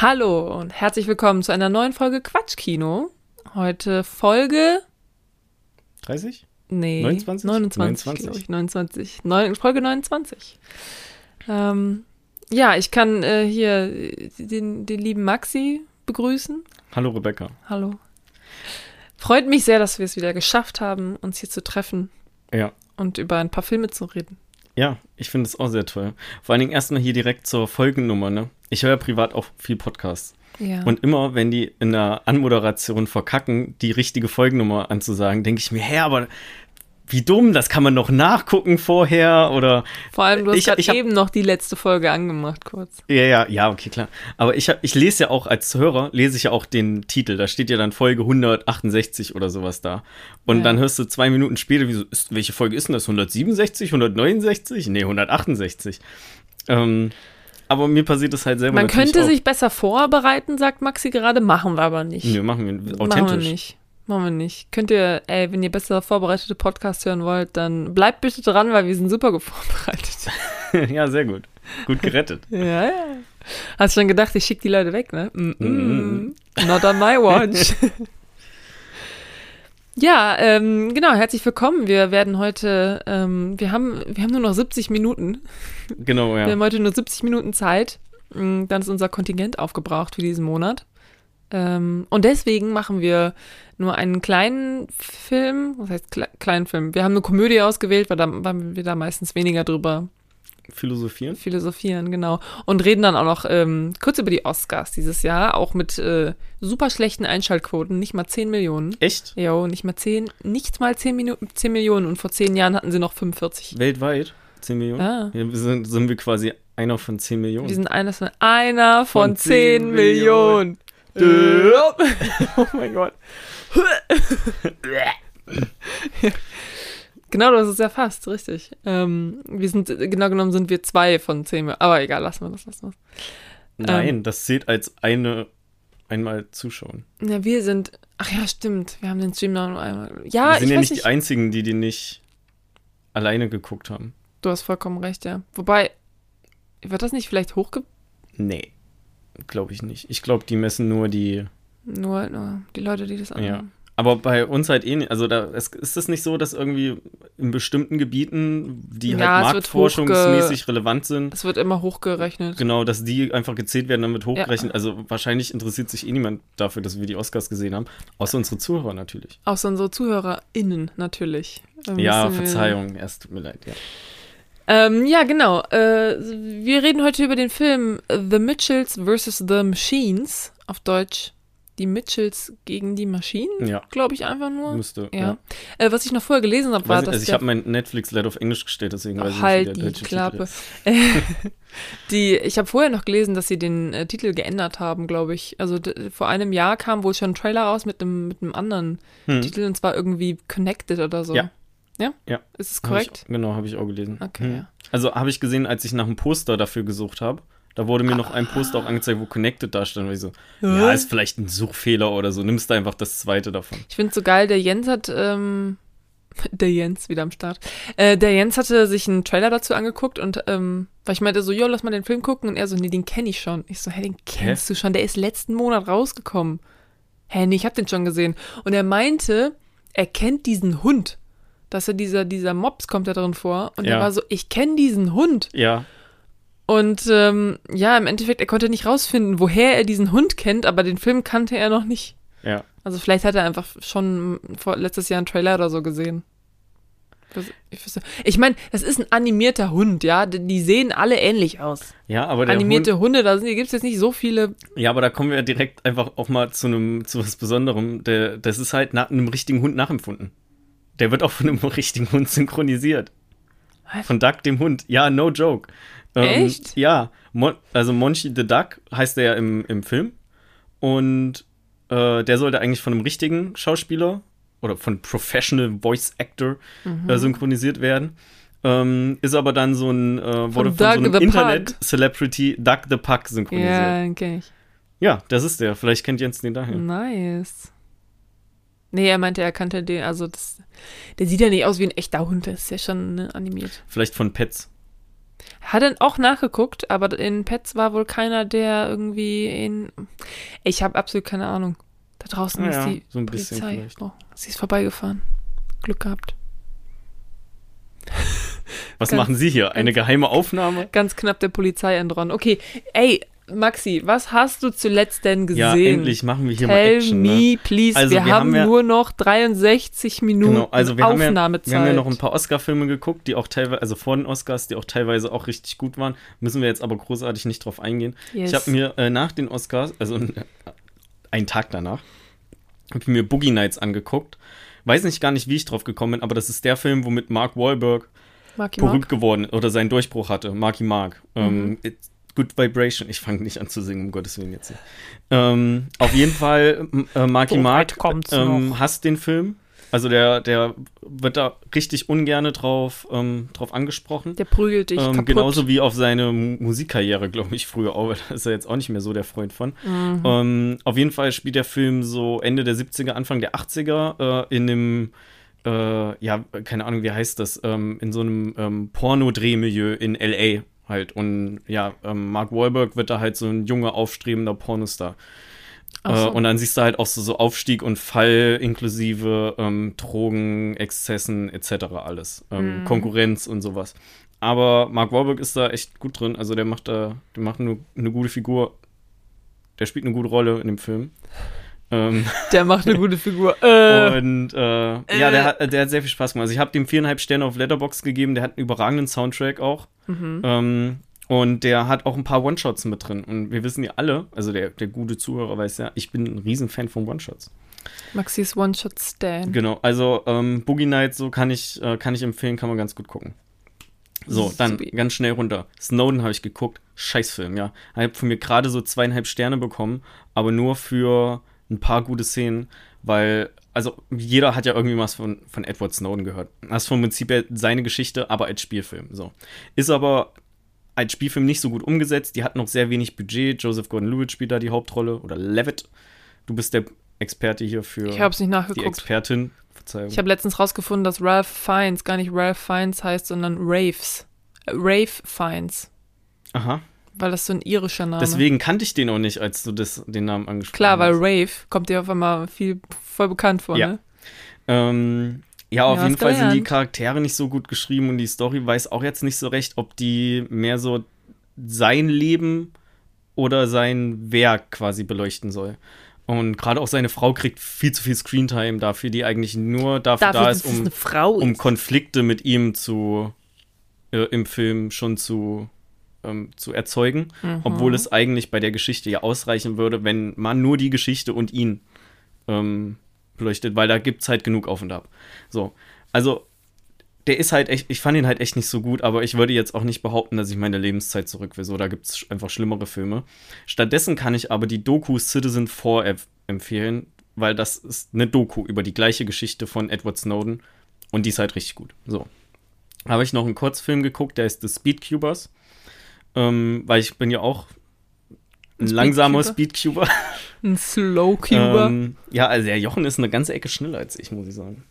Hallo und herzlich willkommen zu einer neuen Folge Quatschkino. Heute Folge 30? Nee, 29? 29, 29. glaube ich. 29. Neun, Folge 29. Ähm, ja, ich kann äh, hier den, den lieben Maxi begrüßen. Hallo Rebecca. Hallo. Freut mich sehr, dass wir es wieder geschafft haben, uns hier zu treffen Ja. und über ein paar Filme zu reden. Ja, ich finde es auch sehr toll. Vor allen Dingen erstmal hier direkt zur Folgennummer, ne? Ich höre ja privat auch viel Podcasts. Ja. Und immer, wenn die in der Anmoderation verkacken, die richtige Folgennummer anzusagen, denke ich mir, hä, aber wie dumm, das kann man noch nachgucken vorher oder Vor allem, du hast ich- ich hab- eben noch die letzte Folge angemacht, kurz. Ja, ja, ja, okay, klar. Aber ich, hab, ich lese ja auch als Hörer, lese ich ja auch den Titel. Da steht ja dann Folge 168 oder sowas da. Und Ja. dann hörst du zwei Minuten später, wieso, ist, welche Folge ist denn das? 167, 169? Nee, 168. Ähm, aber mir passiert das halt selber Man könnte auch. sich besser vorbereiten, sagt Maxi gerade, machen wir aber nicht. Nö, machen wir Machen authentisch. wir nicht. Machen wir nicht. Könnt ihr, ey, wenn ihr besser vorbereitete Podcasts hören wollt, dann bleibt bitte dran, weil wir sind super vorbereitet. ja, sehr gut. Gut gerettet. ja, ja. Hast schon gedacht, ich schicke die Leute weg, ne? Mm -mm. Mm. Not on my watch. ja, ähm, genau, herzlich willkommen. Wir werden heute, ähm, wir haben, wir haben nur noch 70 Minuten. Genau, Wir ja. haben heute nur 70 Minuten Zeit. Mm, Dann ist unser Kontingent aufgebraucht für diesen Monat. Ähm, und deswegen machen wir nur einen kleinen Film. Was heißt kle kleinen Film? Wir haben eine Komödie ausgewählt, weil, da, weil wir da meistens weniger drüber Philosophieren. philosophieren, genau. Und reden dann auch noch ähm, kurz über die Oscars dieses Jahr, auch mit äh, super schlechten Einschaltquoten, nicht mal 10 Millionen. Echt? Jo, nicht mal 10, nicht mal 10, Minuten, 10 Millionen. Und vor 10 Jahren hatten sie noch 45. Weltweit? 10 Millionen? Ah. Ja, sind, sind wir quasi einer von 10 Millionen. Wir sind eines von einer von, Von 10 10 Millionen. Millionen. oh mein Gott. genau, das ist ja fast, richtig. Ähm, wir sind, genau genommen sind wir zwei von 10 Millionen. Aber egal, lassen wir das, lassen wir Nein, das zählt als eine einmal zuschauen. das. Ja, wir sind, ach ja, stimmt. Wir haben den Stream noch nur einmal. Ja, wir sind ja nicht nicht. die Einzigen, die den nicht alleine geguckt haben. Du hast vollkommen recht, ja. Wobei, wird das nicht vielleicht hochge... Nee, glaube ich nicht. Ich glaube, die messen nur die. Nur, nur die Leute, die das Ja. Aber bei uns halt eh nicht. Also da es, ist es nicht so, dass irgendwie in bestimmten Gebieten, die Ja, es halt marktforschungsmäßig relevant sind, Es wird immer hochgerechnet. genau, dass die einfach gezählt werden, damit hochgerechnet. Also wahrscheinlich interessiert sich eh niemand dafür, dass wir die Oscars gesehen haben. Außer unsere Zuhörer natürlich. Außer unsere ZuhörerInnen natürlich. Da Ja, wir- Verzeihung, erst tut mir leid, ja. Ähm, ja, genau. Äh, wir reden heute über den Film The Mitchells vs. The Machines. Auf Deutsch Die Mitchells gegen die Maschinen, Ja, glaube ich einfach nur. müsste. Ja. Ja. Äh, was ich noch vorher gelesen habe, war, nicht, dass also ich habe mein Netflix leider auf Englisch gestellt, deswegen weiß ich halt nicht, wie die der Titel Klappe. die, ich habe vorher noch gelesen, dass sie den äh, Titel geändert haben, glaube ich. Also vor einem Jahr kam wohl schon ein Trailer raus mit einem mit einem anderen Hm. Titel und zwar irgendwie Connected oder so. Ja. Ja? Ja. Ist es Hab korrekt? Ich, genau, habe ich auch gelesen. Okay, Hm. ja. Also habe ich gesehen, als ich nach einem Poster dafür gesucht habe. Da wurde mir noch ein Poster auch angezeigt, wo Connected da stand. Und ich so, ja, ist vielleicht ein Suchfehler oder so. Nimmst du einfach das zweite davon. Ich finde so geil, der Jens hat, ähm, der Jens wieder am Start. Äh, der Jens hatte sich einen Trailer dazu angeguckt und, ähm, weil ich meinte so, jo, lass mal den Film gucken und er so, nee, den kenne ich schon. Ich so, hä, den kennst du schon, der ist letzten Monat rausgekommen. Hä, nee, ich hab den schon gesehen. Und er meinte, er kennt diesen Hund. Dass er dieser, dieser Mops kommt da drin vor. Und er Ja. war so, ich kenne diesen Hund. Ja, Und ähm, ja, im Endeffekt, er konnte nicht rausfinden, woher er diesen Hund kennt, aber den Film kannte er noch nicht. ja. Also vielleicht hat er einfach schon vor letztes Jahr einen Trailer oder so gesehen. Ich, ich meine, das ist ein animierter Hund, ja. Die die sehen alle ähnlich aus. Ja, aber der Animierte Hund, Hunde, da gibt es jetzt nicht so viele. ja, aber da kommen wir direkt einfach auch mal zu einem zu was Besonderem. Der, das ist halt nach einem richtigen Hund nachempfunden. Der wird auch von einem richtigen Hund synchronisiert. Was? Von Duck, dem Hund. Ja, no joke. Ähm, Echt? Ja, Mon also Monchi the Duck heißt der ja im, im Film. Und äh, der sollte eigentlich von einem richtigen Schauspieler oder von Professional Voice Actor Mhm. äh, synchronisiert werden. Ähm, ist aber dann so ein, äh, wurde von, Doug so einem Internet-Celebrity Duck the Puck synchronisiert. Ja, Ja. den kenn ich. das ist der. Vielleicht kennt Jens den daher. Nice. Nee, er meinte, er kannte den, also das, der sieht ja nicht aus wie ein echter Hund, das ist ja schon ne, animiert. Vielleicht von Pets. Hat er auch nachgeguckt, aber in Pets war wohl keiner, der irgendwie in. Ich habe absolut keine Ahnung. Da draußen Ja, ist die so Polizei. Oh, sie ist vorbeigefahren. Glück gehabt. Was Ganz- machen Sie hier? Eine geheime Aufnahme? Ganz knapp der Polizei entronnen. Okay, ey, Maxi, was hast du zuletzt denn gesehen? Ja, endlich machen wir hier mal Tell Action. me, Ne? please. Also, wir, wir haben ja- nur noch 63 Minuten Genau, also wir haben, ja, Aufnahmezeit. wir haben ja noch ein paar Oscar-Filme geguckt, die auch teilweise, also vor den Oscars, die auch teilweise auch richtig gut waren. Müssen wir jetzt aber großartig nicht drauf eingehen. Yes. Ich habe mir äh, nach den Oscars, also äh, einen Tag danach, habe ich mir Boogie Nights angeguckt. Weiß nicht gar nicht, wie ich drauf gekommen bin, aber das ist der Film, womit Mark Wahlberg Marky berühmt Mark? geworden oder seinen Durchbruch hatte. Marky Mark. Mhm. Ähm, Good Vibration. Ich fange nicht an zu singen, um Gottes Willen jetzt. Ähm, auf jeden Fall, äh, Marky So Mark ähm, hasst den Film. Also der, der wird da richtig ungerne drauf, ähm, drauf angesprochen. Der prügelt dich Ähm, kaputt. genauso wie auf seine Mu- Musikkarriere, glaube ich, früher auch. Da ist er jetzt auch nicht mehr so der Freund von. Mhm. Ähm, auf jeden Fall spielt der Film so Ende der 70er, Anfang der 80er äh, in einem, äh, ja, keine Ahnung, wie heißt das, ähm, in so einem ähm, Pornodrehmilieu in L.A. halt. Und ja, ähm, Mark Wahlberg wird da halt so ein junger, aufstrebender Pornostar. Ach so. Äh, und dann siehst du halt auch so, so Aufstieg und Fall inklusive ähm, Drogen, Exzessen etc. alles. Ähm, Mhm. Konkurrenz und sowas. Aber Mark Wahlberg ist da echt gut drin. Also der macht da, der macht eine, eine gute Figur. Der spielt eine gute Rolle in dem Film. Ähm, Der macht eine gute Figur. Äh, und äh, ja, der hat, der hat sehr viel Spaß gemacht. Also ich habe dem viereinhalb Sterne auf Letterbox gegeben. Der hat einen überragenden Soundtrack auch. mhm. Ähm, und der hat auch ein paar One-Shots mit drin. Und wir wissen ja alle, also der, der gute Zuhörer weiß ja, ich bin ein Riesenfan von One-Shots. Maxis One-Shot-Stan. Genau, also ähm, Boogie Nights, so kann ich, äh, kann ich empfehlen, kann man ganz gut gucken. So, dann Supi. ganz schnell runter. Snowden habe ich geguckt. Scheißfilm, ja. Ich habe von mir gerade so zweieinhalb Sterne bekommen, aber nur für ein paar gute Szenen, weil, also jeder hat ja irgendwie was von, von Edward Snowden gehört. Das ist vom Prinzip her seine Geschichte, aber als Spielfilm. So. Ist aber als Spielfilm nicht so gut umgesetzt. Die hat noch sehr wenig Budget. Joseph Gordon-Levitt spielt da die Hauptrolle oder Levitt. Du bist der Experte hier für Ich habe es nicht die nachgeguckt. Expertin. Verzeihung. Ich habe letztens rausgefunden, dass Ralph Fiennes gar nicht Ralph Fiennes heißt, sondern Raves. Äh, Rafe Fiennes. Aha. Weil das so ein irischer Name. Deswegen kannte ich den auch nicht, als du das, den Namen angesprochen Klar, weil hast. Rave kommt dir auf einmal viel voll bekannt vor, Ja. ne? Ähm, ja, auf Ja, jeden hast Fall sind die. Charaktere nicht so gut geschrieben und die Story weiß auch jetzt nicht so recht, ob die mehr so sein Leben oder sein Werk quasi beleuchten soll. Und gerade auch seine Frau kriegt viel zu viel Screentime dafür, die eigentlich nur dafür, da ist, um, eine Frau um ist. Konflikte mit ihm zu äh, im Film schon zu, ähm, zu erzeugen, Mhm. obwohl es eigentlich bei der Geschichte ja ausreichen würde, wenn man nur die Geschichte und ihn ähm, beleuchtet, weil da gibt es halt genug auf und ab. So, also der ist halt echt, ich fand ihn halt echt nicht so gut, aber ich würde jetzt auch nicht behaupten, dass ich meine Lebenszeit zurück will. So, da gibt es einfach schlimmere Filme. Stattdessen kann ich aber die Doku Citizen 4 empf- empfehlen, weil das ist eine Doku über die gleiche Geschichte von Edward Snowden und die ist halt richtig gut. So. Habe ich noch einen Kurzfilm geguckt, der ist The Speedcubers. Ähm, weil ich bin ja auch ein Ein langsamer Speedcuber? Ein Slow Cuber. Ähm, ja, also der Jochen ist eine ganze Ecke schneller als ich, muss ich sagen.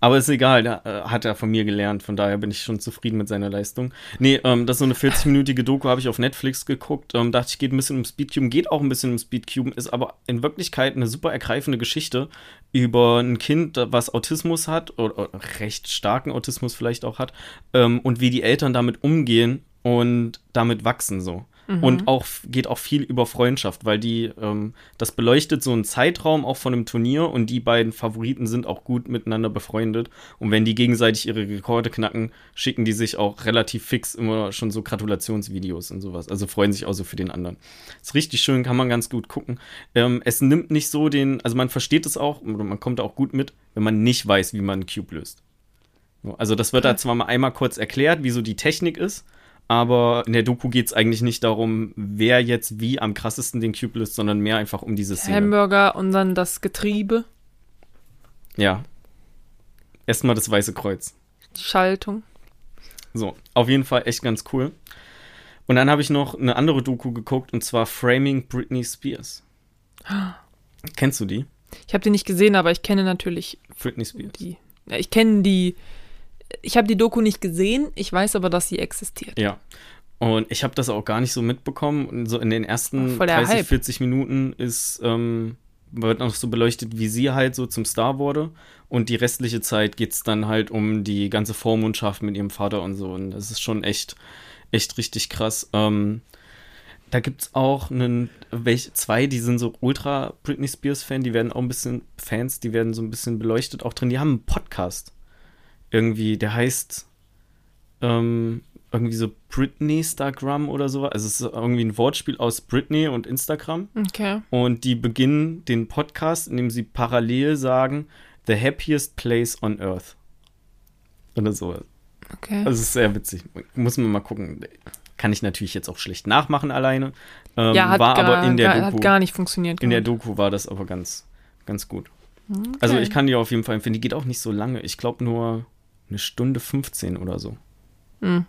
Aber ist egal, da äh, hat er von mir gelernt, von daher bin ich schon zufrieden mit seiner Leistung. Nee, ähm, das ist so eine 40-minütige Doku, habe ich auf Netflix geguckt. Ähm, dachte ich, geht ein bisschen um Speedcube, geht auch ein bisschen um Speedcube, ist aber in Wirklichkeit eine super ergreifende Geschichte über ein Kind, was Autismus hat, oder, oder recht starken Autismus vielleicht auch hat, ähm, und wie die Eltern damit umgehen und damit wachsen so. Und auch geht auch viel über Freundschaft, weil die, ähm, das beleuchtet so einen Zeitraum auch von einem Turnier und die beiden Favoriten sind auch gut miteinander befreundet. Und wenn die gegenseitig ihre Rekorde knacken, schicken die sich auch relativ fix immer schon so Gratulationsvideos und sowas. Also freuen sich auch so für den anderen. Ist richtig schön, kann man ganz gut gucken. Ähm, es nimmt nicht so den, also man versteht es auch, oder man kommt auch gut mit, wenn man nicht weiß, wie man einen Cube löst. So, Also das wird da zwar mal einmal kurz erklärt, wie so die Technik ist, aber in der Doku geht es eigentlich nicht darum, wer jetzt wie am krassesten den Cube löst, sondern mehr einfach um diese Szene. Hamburger und dann das Getriebe, Ja. Erstmal das Weiße Kreuz. die Schaltung. So, auf jeden Fall echt ganz cool. Und dann habe ich noch eine andere Doku geguckt, und zwar Framing Britney Spears. Kennst du die? Ich habe die nicht gesehen, aber ich kenne natürlich Britney Spears. die. Ja, ich kenne die ich habe die Doku nicht gesehen, ich weiß aber, dass sie existiert. Ja. Und ich habe das auch gar nicht so mitbekommen. Und so in den ersten Voll der 30, Hype. 40 Minuten ist, ähm, wird noch so beleuchtet, wie sie halt so zum Star wurde. Und die restliche Zeit geht es dann halt um die ganze Vormundschaft mit ihrem Vater und so. Und das ist schon echt, echt richtig krass. Ähm, da gibt es auch einen, welche, zwei, die sind so ultra Britney Spears-Fan, die werden auch ein bisschen Fans, die werden so ein bisschen beleuchtet auch drin. Die haben einen Podcast. Irgendwie, der heißt ähm, irgendwie so Britney Instagram oder so. Also es ist irgendwie ein Wortspiel aus Britney und Instagram. Okay. Und die beginnen den Podcast, indem sie parallel sagen, The happiest place on earth. Oder so. Okay. Also es ist sehr witzig. Muss man mal gucken. Kann ich natürlich jetzt auch schlecht nachmachen alleine. Ähm, ja, hat, war gar, aber in der gar, Doku. hat gar nicht funktioniert. in der. Doku war das aber ganz, ganz gut. Okay. Also ich kann die auf jeden Fall empfehlen. Die geht auch nicht so lange. Ich glaube nur eine Stunde 15 oder so. Hm.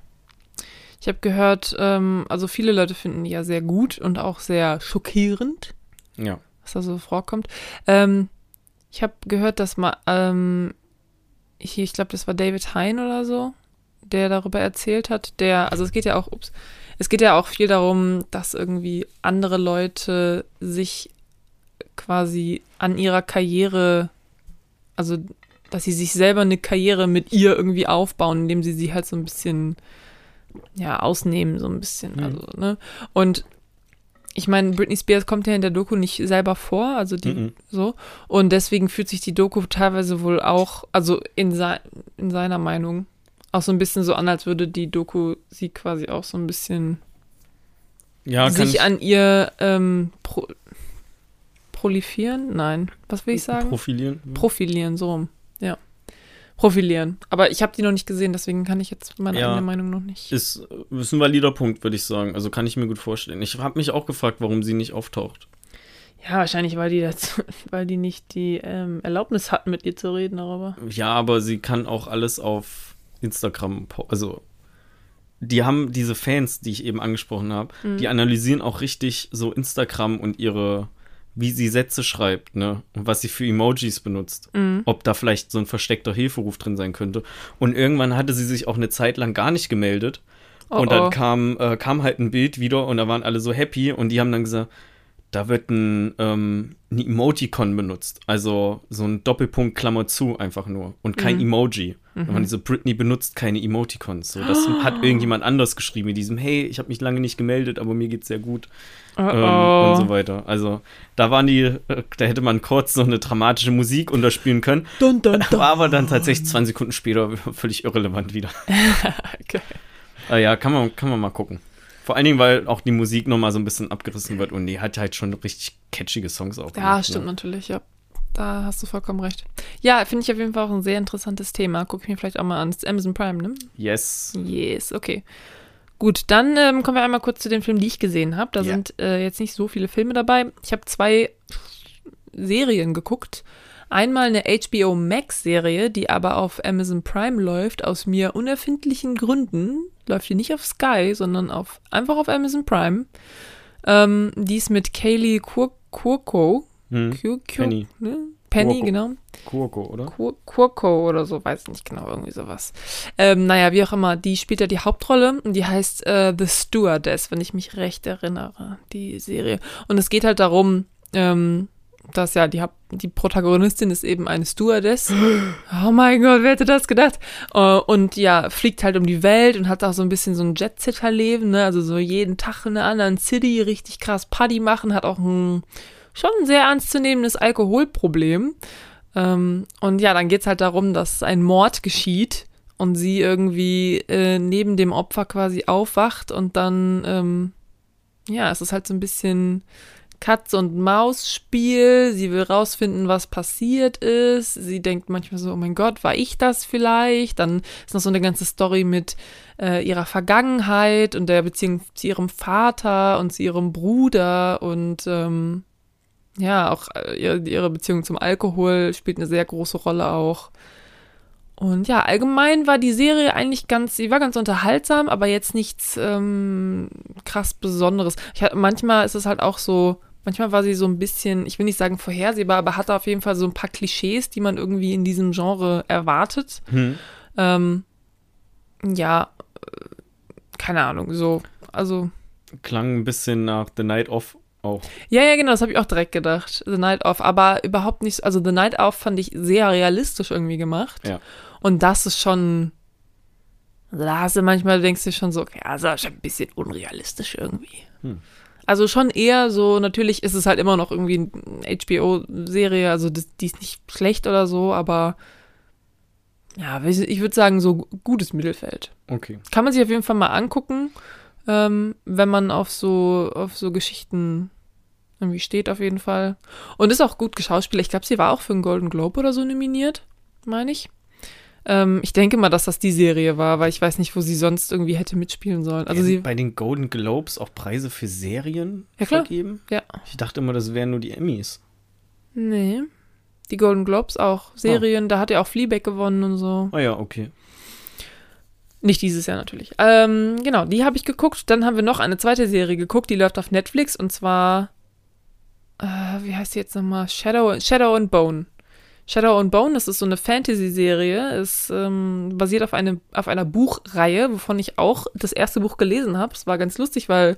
Ich habe gehört, ähm, also viele Leute finden die ja sehr gut und auch sehr schockierend, Ja. was da so vorkommt. Ähm, ich habe gehört, dass mal, ähm, hier, ich glaube, das war David Hein oder so, der darüber erzählt hat, der, also es geht ja auch, ups, es geht ja auch viel darum, dass irgendwie andere Leute sich quasi an ihrer Karriere, also dass sie sich selber eine Karriere mit ihr irgendwie aufbauen, indem sie sie halt so ein bisschen ja ausnehmen, so ein bisschen. Mhm. Also, ne? Und ich meine, Britney Spears kommt ja in der Doku nicht selber vor, also die Mhm. so. Und deswegen fühlt sich die Doku teilweise wohl auch, also in, sei, in seiner Meinung, auch so ein bisschen so an, als würde die Doku sie quasi auch so ein bisschen Ja, sich ich an ihr ähm, pro, prolifieren? Nein, was will ich sagen? profilieren. Profilieren, so rum. Ja. Profilieren. Aber ich habe die noch nicht gesehen, deswegen kann ich jetzt meine Ja. eigene Meinung noch nicht. Ist, ist ein valider Punkt, würde ich sagen. Also kann ich mir gut vorstellen. Ich habe mich auch gefragt, warum sie nicht auftaucht. Ja, wahrscheinlich, weil die dazu, weil die nicht die ähm, Erlaubnis hatten, mit ihr zu reden darüber. Ja, aber sie kann auch alles auf Instagram, also die haben diese Fans, die ich eben angesprochen habe, Mhm. die analysieren auch richtig so Instagram und ihre, wie sie Sätze schreibt, ne? Und was sie für Emojis benutzt. Mhm. Ob da vielleicht so ein versteckter Hilferuf drin sein könnte. Und irgendwann hatte sie sich auch eine Zeit lang gar nicht gemeldet. Oh, und dann oh. kam, äh, kam halt ein Bild wieder und da waren alle so happy und die haben dann gesagt, da wird ein, ähm, ein Emoticon benutzt. Also so ein Doppelpunkt Klammer zu einfach nur und kein Mhm. Emoji. Und man so, Britney benutzt keine Emoticons. So, das hat irgendjemand anders geschrieben mit diesem, hey, ich habe mich lange nicht gemeldet, aber mir geht's sehr gut Oh, ähm, oh. Und so weiter. Also da waren die, äh, da hätte man kurz so eine dramatische Musik unterspielen können, Dun, dun, dun. war aber dann tatsächlich 20 Sekunden später völlig irrelevant wieder. Okay. Ah ja, kann man, kann man mal gucken. Vor allen Dingen, weil auch die Musik nochmal so ein bisschen abgerissen wird und die hat halt schon richtig catchige Songs auch. Ja, gemacht, stimmt Ne? natürlich, ja. Da hast du vollkommen recht. Ja, finde ich auf jeden Fall auch ein sehr interessantes Thema. Gucke ich mir vielleicht auch mal an. Das ist Amazon Prime, ne? Yes. Yes, okay. Gut, dann ähm, kommen wir einmal kurz zu den Filmen, die ich gesehen habe. Da Ja. sind äh, jetzt nicht so viele Filme dabei. Ich habe zwei Serien geguckt. Einmal eine HBO Max-Serie, die aber auf Amazon Prime läuft, aus mir unerfindlichen Gründen. Läuft die nicht auf Sky, sondern auf, einfach auf Amazon Prime. Ähm, die ist mit Kaylee Kur Kurko. Hm. Penny. Ne? Penny, Kurko. genau. Kurko, oder? Kur Kurko oder so, weiß nicht genau, irgendwie sowas. Ähm, naja, wie auch immer, die spielt ja die Hauptrolle und die heißt äh, The Stewardess, wenn ich mich recht erinnere, die Serie. Und es geht halt darum, ähm, dass ja die, Haupt die Protagonistin ist eben eine Stewardess. Oh mein Gott, wer hätte das gedacht? Äh, und ja, fliegt halt um die Welt und hat auch so ein bisschen so ein Jet-Setter-Leben, ne? Also so jeden Tag in einer anderen City richtig krass Party machen, hat auch ein schon ein sehr ernstzunehmendes Alkoholproblem. Ähm, und ja, dann geht's halt darum, dass ein Mord geschieht und sie irgendwie äh, neben dem Opfer quasi aufwacht und dann, ähm, ja, es ist halt so ein bisschen Katz- und Maus-Spiel. Sie will rausfinden, was passiert ist. Sie denkt manchmal so, oh mein Gott, war ich das vielleicht? Dann ist noch so eine ganze Story mit äh, ihrer Vergangenheit und der Beziehung zu ihrem Vater und zu ihrem Bruder und ähm, ja, auch äh, ihre, Beziehung zum Alkohol spielt eine sehr große Rolle auch. Und ja, allgemein war die Serie eigentlich ganz, sie war ganz unterhaltsam, aber jetzt nichts ähm, krass Besonderes. Ich, hatte- manchmal ist es halt auch so, manchmal war sie so ein bisschen, ich will nicht sagen vorhersehbar, aber hatte auf jeden Fall so ein paar Klischees, die man irgendwie in diesem Genre erwartet. Hm. Ähm, Ja, äh, keine Ahnung, so. Also. Klang ein bisschen nach The Night Of auch. Ja, ja, genau, das habe ich auch direkt gedacht. The Night Of, aber überhaupt nicht. Also The Night Of fand ich sehr realistisch irgendwie gemacht. Ja. Und das ist schon. Also da hast du manchmal, denkst du schon so, okay, also das ist schon ein bisschen unrealistisch irgendwie. Hm. Also schon eher so, natürlich ist es halt immer noch irgendwie eine HBO-Serie, also das, die ist nicht schlecht oder so, aber ja, ich würde sagen, so gutes Mittelfeld. Okay. Kann man sich auf jeden Fall mal angucken, ähm, wenn man auf so, auf so Geschichten irgendwie steht, auf jeden Fall. Und ist auch gut geschauspielert. Ich glaube, sie war auch für einen Golden Globe oder so nominiert, meine ich. Ähm, ich denke mal, dass das die Serie war, weil ich weiß nicht, wo sie sonst irgendwie hätte mitspielen sollen. Also sie bei den Golden Globes auch Preise für Serien Ja, klar. vergeben? Ja. Ich dachte immer, das wären nur die Emmys. Nee. Die Golden Globes auch. Serien, da hat er auch Fleabag gewonnen und so. Ah ja, okay. Nicht dieses Jahr natürlich. Ähm, genau, die habe ich geguckt. Dann haben wir noch eine zweite Serie geguckt, die läuft auf Netflix und zwar, äh, wie heißt die jetzt nochmal? Shadow, Shadow and Bone. Shadow and Bone, das ist so eine Fantasy-Serie, ist ähm, basiert auf, eine, auf einer Buchreihe, wovon ich auch das erste Buch gelesen habe. Es war ganz lustig, weil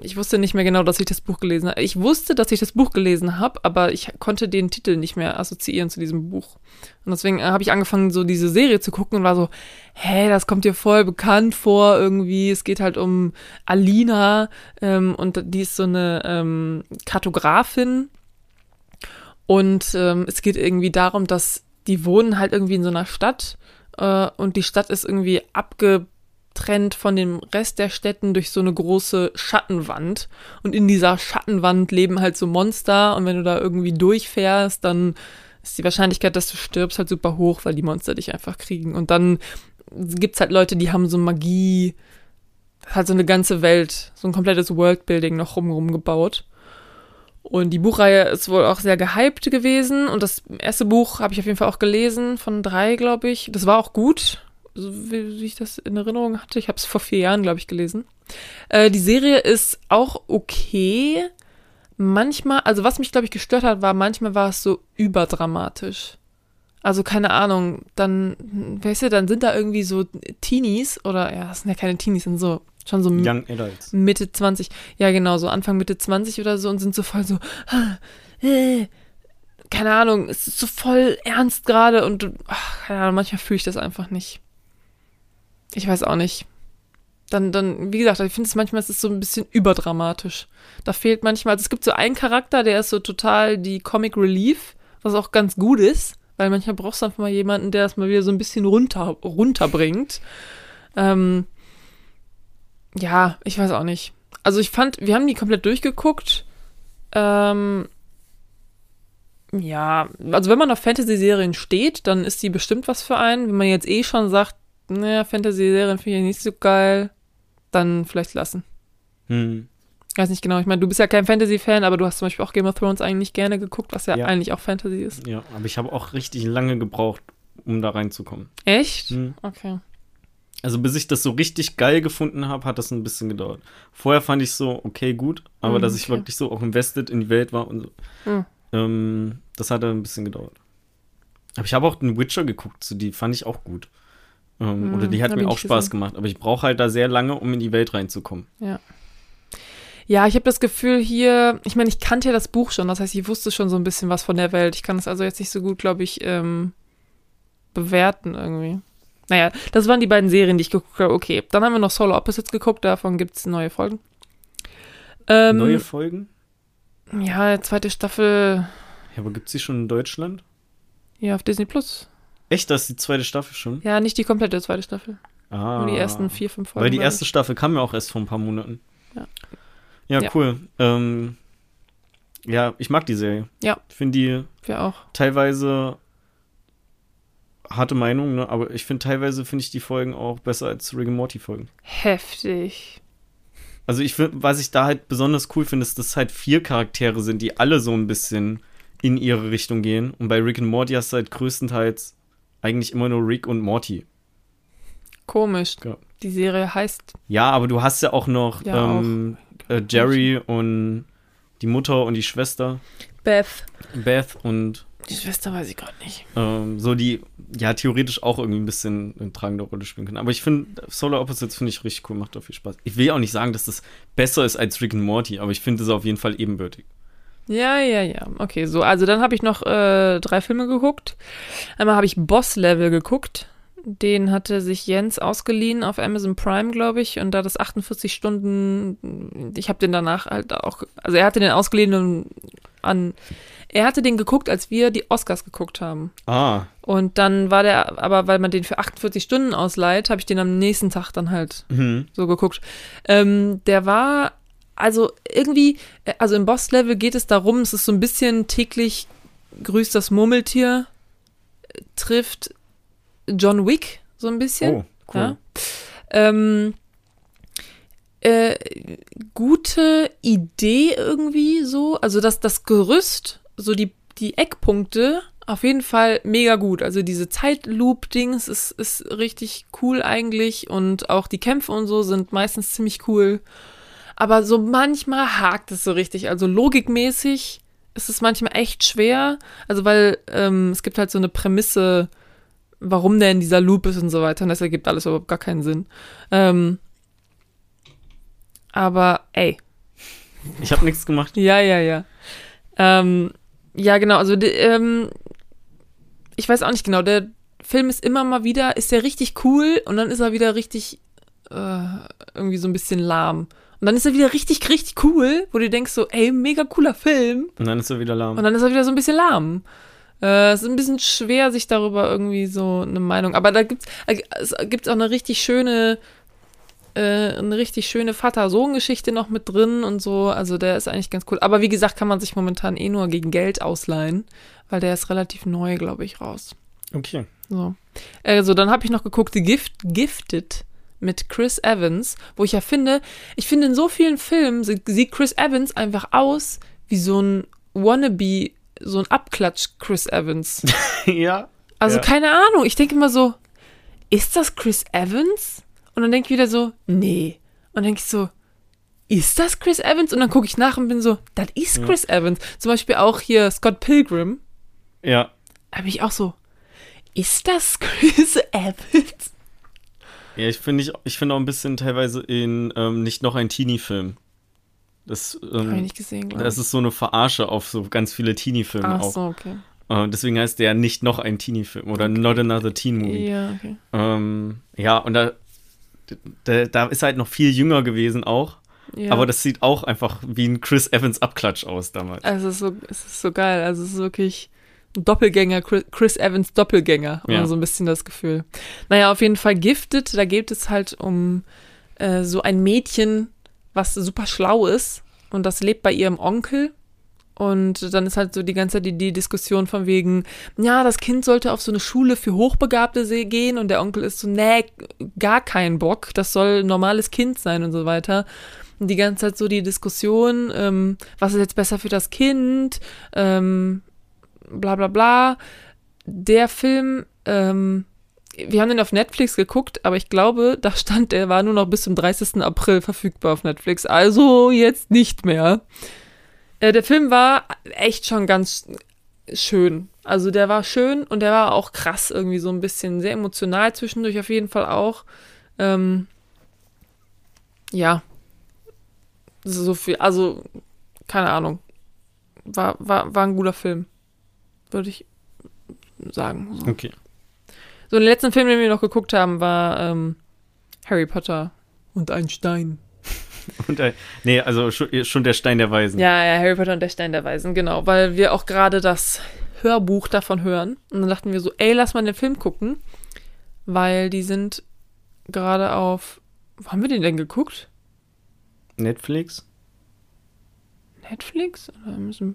ich wusste nicht mehr genau, dass ich das Buch gelesen habe. Ich wusste, dass ich das Buch gelesen habe, aber ich konnte den Titel nicht mehr assoziieren zu diesem Buch. Und deswegen äh, habe ich angefangen, so diese Serie zu gucken und war so, hä, das kommt dir voll bekannt vor irgendwie. Es geht halt um Alina ähm, und die ist so eine ähm, Kartografin. Und ähm, es geht irgendwie darum, dass die wohnen halt irgendwie in so einer Stadt äh, und die Stadt ist irgendwie abgetrennt von dem Rest der Städten durch so eine große Schattenwand. Und in dieser Schattenwand leben halt so Monster und wenn du da irgendwie durchfährst, dann ist die Wahrscheinlichkeit, dass du stirbst, halt super hoch, weil die Monster dich einfach kriegen. Und dann gibt's halt Leute, die haben so Magie, halt so eine ganze Welt, so ein komplettes Worldbuilding noch rumrum gebaut. Und die Buchreihe ist wohl auch sehr gehypt gewesen. Und das erste Buch habe ich auf jeden Fall auch gelesen, von drei, glaube ich. Das war auch gut, so wie, ich das in Erinnerung hatte. Ich habe es vor vier Jahren, glaube ich, gelesen. Äh, die Serie ist auch okay. Manchmal, also was mich, glaube ich, gestört hat, war, manchmal war es so überdramatisch. Also keine Ahnung, dann, weißt du, dann sind da irgendwie so Teenies oder, ja, das sind ja keine Teenies, sind so schon so Young Adults. Mitte 20, ja genau, so Anfang Mitte 20 oder so und sind so voll so, äh, keine Ahnung, es ist so voll ernst gerade und ach, keine Ahnung, manchmal fühle ich das einfach nicht. Ich weiß auch nicht. Dann, dann, wie gesagt, ich finde es manchmal, es ist so ein bisschen überdramatisch. Da fehlt manchmal, also es gibt so einen Charakter, der ist so total die Comic Relief, was auch ganz gut ist, weil manchmal brauchst du einfach mal jemanden, der das mal wieder so ein bisschen runter, runterbringt. Ähm, ja, ich weiß auch nicht. Also ich fand, wir haben die komplett durchgeguckt. Ähm, ja, also wenn man auf Fantasy-Serien steht, dann ist die bestimmt was für einen. Wenn man jetzt eh schon sagt, naja, Fantasy-Serien finde ich nicht so geil, dann vielleicht lassen. Hm. Ich weiß nicht genau. Ich meine, du bist ja kein Fantasy-Fan, aber du hast zum Beispiel auch Game of Thrones eigentlich gerne geguckt, was ja, Ja. eigentlich auch Fantasy ist. Ja, aber ich habe auch richtig lange gebraucht, um da reinzukommen. Echt? Hm. Okay. Also bis ich das so richtig geil gefunden habe, hat das ein bisschen gedauert. Vorher fand ich so, okay, gut, aber Mhm, dass ich okay. wirklich so auch invested in die Welt war und so, Hm. ähm, das hat ein bisschen gedauert. Aber ich habe auch den Witcher geguckt, so die fand ich auch gut. Ähm, Hm, oder die hat mir auch Spaß gesehen. gemacht, aber ich brauche halt da sehr lange, um in die Welt reinzukommen. Ja, ich habe das Gefühl hier, ich meine, ich kannte ja das Buch schon, das heißt, ich wusste schon so ein bisschen was von der Welt. Ich kann es also jetzt nicht so gut, glaube ich, ähm, bewerten irgendwie. Naja, das waren die beiden Serien, die ich geguckt habe. Okay, dann haben wir noch Solar Opposites geguckt, davon gibt es neue Folgen. Ähm, Neue Folgen? Ja, zweite Staffel Ja, aber gibt's die schon in Deutschland? hier auf Disney Plus. Echt, das ist die zweite Staffel schon? Ja, nicht die komplette zweite Staffel. Ah. Nur die ersten vier, fünf Folgen. Weil die erste Staffel kam ja auch erst vor ein paar Monaten. Ja. Ja, Ja. cool. Ähm, ja, ich mag die Serie. Ja. Ich finde die. Wir auch. teilweise harte Meinung, ne? aber ich finde teilweise finde ich die Folgen auch besser als Rick and Morty Folgen. Heftig. Also ich finde, was ich da halt besonders cool finde, ist, dass halt vier Charaktere sind, die alle so ein bisschen in ihre Richtung gehen. Und bei Rick and Morty hast du halt größtenteils eigentlich immer nur Rick und Morty. Komisch. Ja. Die Serie heißt. Ja, aber du hast ja auch noch Ja, ähm, Äh, Jerry und die Mutter und die Schwester Beth. Beth und Die Schwester weiß ich gerade nicht. Ähm, so die, ja, theoretisch auch irgendwie ein bisschen eine tragende Rolle spielen können. Aber ich finde, Solar Opposites finde ich richtig cool, macht auch viel Spaß. Ich will ja auch nicht sagen, dass das besser ist als Rick and Morty, aber ich finde es auf jeden Fall ebenbürtig. Ja, ja, ja. Okay, so, also dann habe ich noch äh, drei Filme geguckt. Einmal habe ich Boss Level geguckt. Den hatte sich Jens ausgeliehen auf Amazon Prime, glaube ich, und da das 48 Stunden, ich habe den danach halt auch, also er hatte den ausgeliehen und an, er hatte den geguckt, als wir die Oscars geguckt haben. Ah. Und dann war der, aber weil man den für 48 Stunden ausleiht, habe ich den am nächsten Tag dann halt Mhm. so geguckt. Ähm, der war, also irgendwie, äh, also im Boss-Level geht es darum, es ist so ein bisschen täglich grüßt das Murmeltier, äh, trifft John Wick so ein bisschen. Oh, cool. Ja. Ähm, äh, gute Idee irgendwie so. Also das, das Gerüst, so die, die Eckpunkte, auf jeden Fall mega gut. Also diese Zeitloop-Dings ist, ist richtig cool eigentlich und auch die Kämpfe und so sind meistens ziemlich cool. Aber so manchmal hakt es so richtig. Also logikmäßig ist es manchmal echt schwer. Also weil ähm, es gibt halt so eine Prämisse, warum der in dieser Loop ist und so weiter. Und das ergibt alles überhaupt gar keinen Sinn. Ähm, aber ey, Ich habe nichts gemacht. ja, ja, ja. Ähm, ja, genau, also die, ähm, ich weiß auch nicht genau, der Film ist immer mal wieder, ist der richtig cool und dann ist er wieder richtig äh, irgendwie so ein bisschen lahm. Und dann ist er wieder richtig, richtig cool, wo du denkst so, ey, mega cooler Film. Und dann ist er wieder lahm. Und dann ist er wieder so ein bisschen lahm. Äh, es ist ein bisschen schwer, sich darüber irgendwie so eine Meinung. Aber da gibt's, äh, es gibt auch eine richtig schöne, äh, eine richtig schöne Vater-Sohn-Geschichte noch mit drin und so. Also der ist eigentlich ganz cool. Aber wie gesagt, kann man sich momentan eh nur gegen Geld ausleihen, weil der ist relativ neu, glaube ich, raus. Okay. So. Also, dann habe ich noch geguckt, Gift, Gifted mit Chris Evans, wo ich ja finde, ich finde in so vielen Filmen sie- sieht Chris Evans einfach aus wie so ein Wannabe, so ein Abklatsch Chris Evans. ja. Also Ja. keine Ahnung, ich denke immer so, ist das Chris Evans? Und dann denke ich wieder so, nee. Und dann denke ich so, ist das Chris Evans? Und dann gucke ich nach und bin so, das ist Chris Evans. Zum Beispiel auch hier Scott Pilgrim. Ja. Da bin ich auch so, ist das Chris Evans? Ja, ich finde ich, ich finde auch ein bisschen teilweise in ähm, nicht noch ein Teenie-Film. Das, Hab ich ähm, nicht gesehen, glaube das ist so eine Verarsche auf so ganz viele Teenie-Filme Ach auch. so, okay. Äh, deswegen heißt der nicht noch ein Teenie-Film oder Not Another Teen Movie. Ja, okay. Ähm, ja, und da, da, da ist halt noch viel jünger gewesen auch. Ja. Aber das sieht auch einfach wie ein Chris Evans Abklatsch aus damals. also es ist so, es ist so geil. Also es ist wirklich Doppelgänger, Chris- Evans Doppelgänger, Ja. so ein bisschen das Gefühl. Naja, auf jeden Fall Gifted, da geht es halt um äh, so ein Mädchen, was super schlau ist und das lebt bei ihrem Onkel. Und dann ist halt so die ganze Zeit die, die Diskussion von wegen, ja, das Kind sollte auf so eine Schule für Hochbegabte gehen und der Onkel ist so, nee, gar kein Bock, das soll ein normales Kind sein und so weiter. Und die ganze Zeit so die Diskussion, ähm, was ist jetzt besser für das Kind, ähm, bla bla bla. Der Film, ähm, wir haben den auf Netflix geguckt, aber ich glaube, da stand, der war nur noch bis zum 30. April verfügbar auf Netflix. Also jetzt nicht mehr. Äh, der Film war echt schon ganz schön. Also der war schön und der war auch krass irgendwie so ein bisschen sehr emotional zwischendurch auf jeden Fall auch. Ähm, ja. So viel, also keine Ahnung. War, war, war ein guter Film. Würde ich sagen. So. Okay. So, den letzten Film, den wir noch geguckt haben, war ähm, Harry Potter und ein Stein. Und, äh, nee, also schon, schon der Stein der Weisen. Ja, ja, Harry Potter und der Stein der Weisen, genau. Weil wir auch gerade das Hörbuch davon hören. Und dann dachten wir so, ey, lass mal den Film gucken. Weil die sind gerade auf. Wo haben wir den denn geguckt? Netflix? Netflix? Oder Amazon,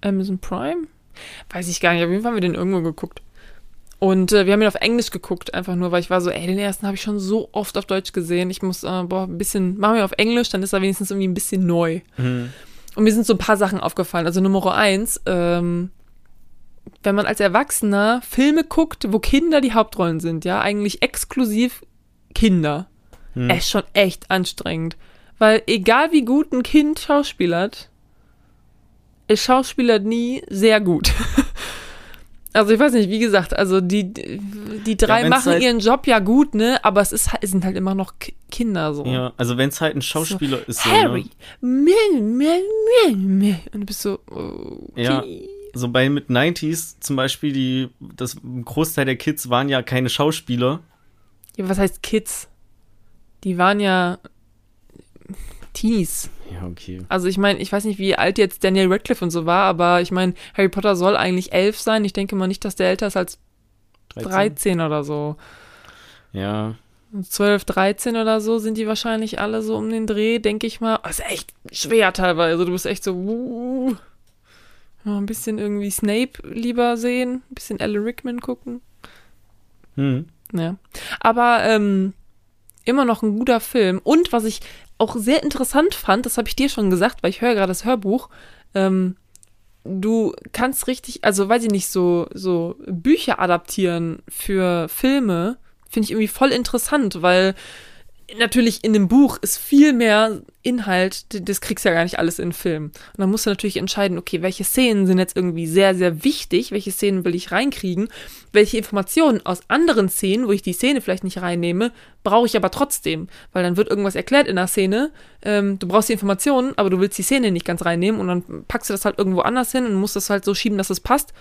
Amazon Prime? Weiß ich gar nicht. Auf jeden Fall haben wir den irgendwo geguckt. Und äh, wir haben ihn auf Englisch geguckt, einfach nur, weil ich war so, ey, den ersten habe ich schon so oft auf Deutsch gesehen. Ich muss, äh, boah, ein bisschen, machen wir auf Englisch, dann ist er wenigstens irgendwie ein bisschen neu. Mhm. Und mir sind so ein paar Sachen aufgefallen. Also Nummer eins, ähm, wenn man als Erwachsener Filme guckt, wo Kinder die Hauptrollen sind, ja, eigentlich exklusiv Kinder, Hm. ist schon echt anstrengend. Weil egal wie gut ein Kind schauspielert, ist Schauspieler nie sehr gut. Also ich weiß nicht, wie gesagt, also die, die drei wenn's machen halt- ihren Job ja gut, ne? Aber es ist halt, es sind halt immer noch Ki- Kinder so. Ja, also wenn es halt ein Schauspieler ist, so, Harry. ne? Meh, meh, meh, meh. Und du bist so, okay. Ja. so bei mit 90s zum Beispiel, die, das ein Großteil der Kids waren ja keine Schauspieler. Ja, was heißt Kids? Die waren ja Teenies. Ja, okay. Also ich meine, ich weiß nicht, wie alt jetzt Daniel Radcliffe und so war, aber ich meine, Harry Potter soll eigentlich elf sein. Ich denke mal nicht, dass der älter ist als 13 oder so. Ja. 12, 13 oder so sind die wahrscheinlich alle so um den Dreh, denke ich mal. Oh, ist echt schwer teilweise. Du bist echt so, uh, ein bisschen irgendwie Snape lieber sehen, ein bisschen Alan Rickman gucken. Hm. Ja. Aber ähm, immer noch ein guter Film. Und was ich auch sehr interessant fand, das habe ich dir schon gesagt, weil ich höre gerade das Hörbuch, ähm, du kannst richtig, also weiß ich nicht, so, so Bücher adaptieren für Filme, finde ich irgendwie voll interessant, weil natürlich in dem Buch ist viel mehr Inhalt, das kriegst du ja gar nicht alles in Film. Und dann musst du natürlich entscheiden, okay, welche Szenen sind jetzt irgendwie sehr, sehr wichtig, welche Szenen will ich reinkriegen, welche Informationen aus anderen Szenen, wo ich die Szene vielleicht nicht reinnehme, brauche ich aber trotzdem, weil dann wird irgendwas erklärt in der Szene, ähm, du brauchst die Informationen, aber du willst die Szene nicht ganz reinnehmen und dann packst du das halt irgendwo anders hin und musst das halt so schieben, dass es passt.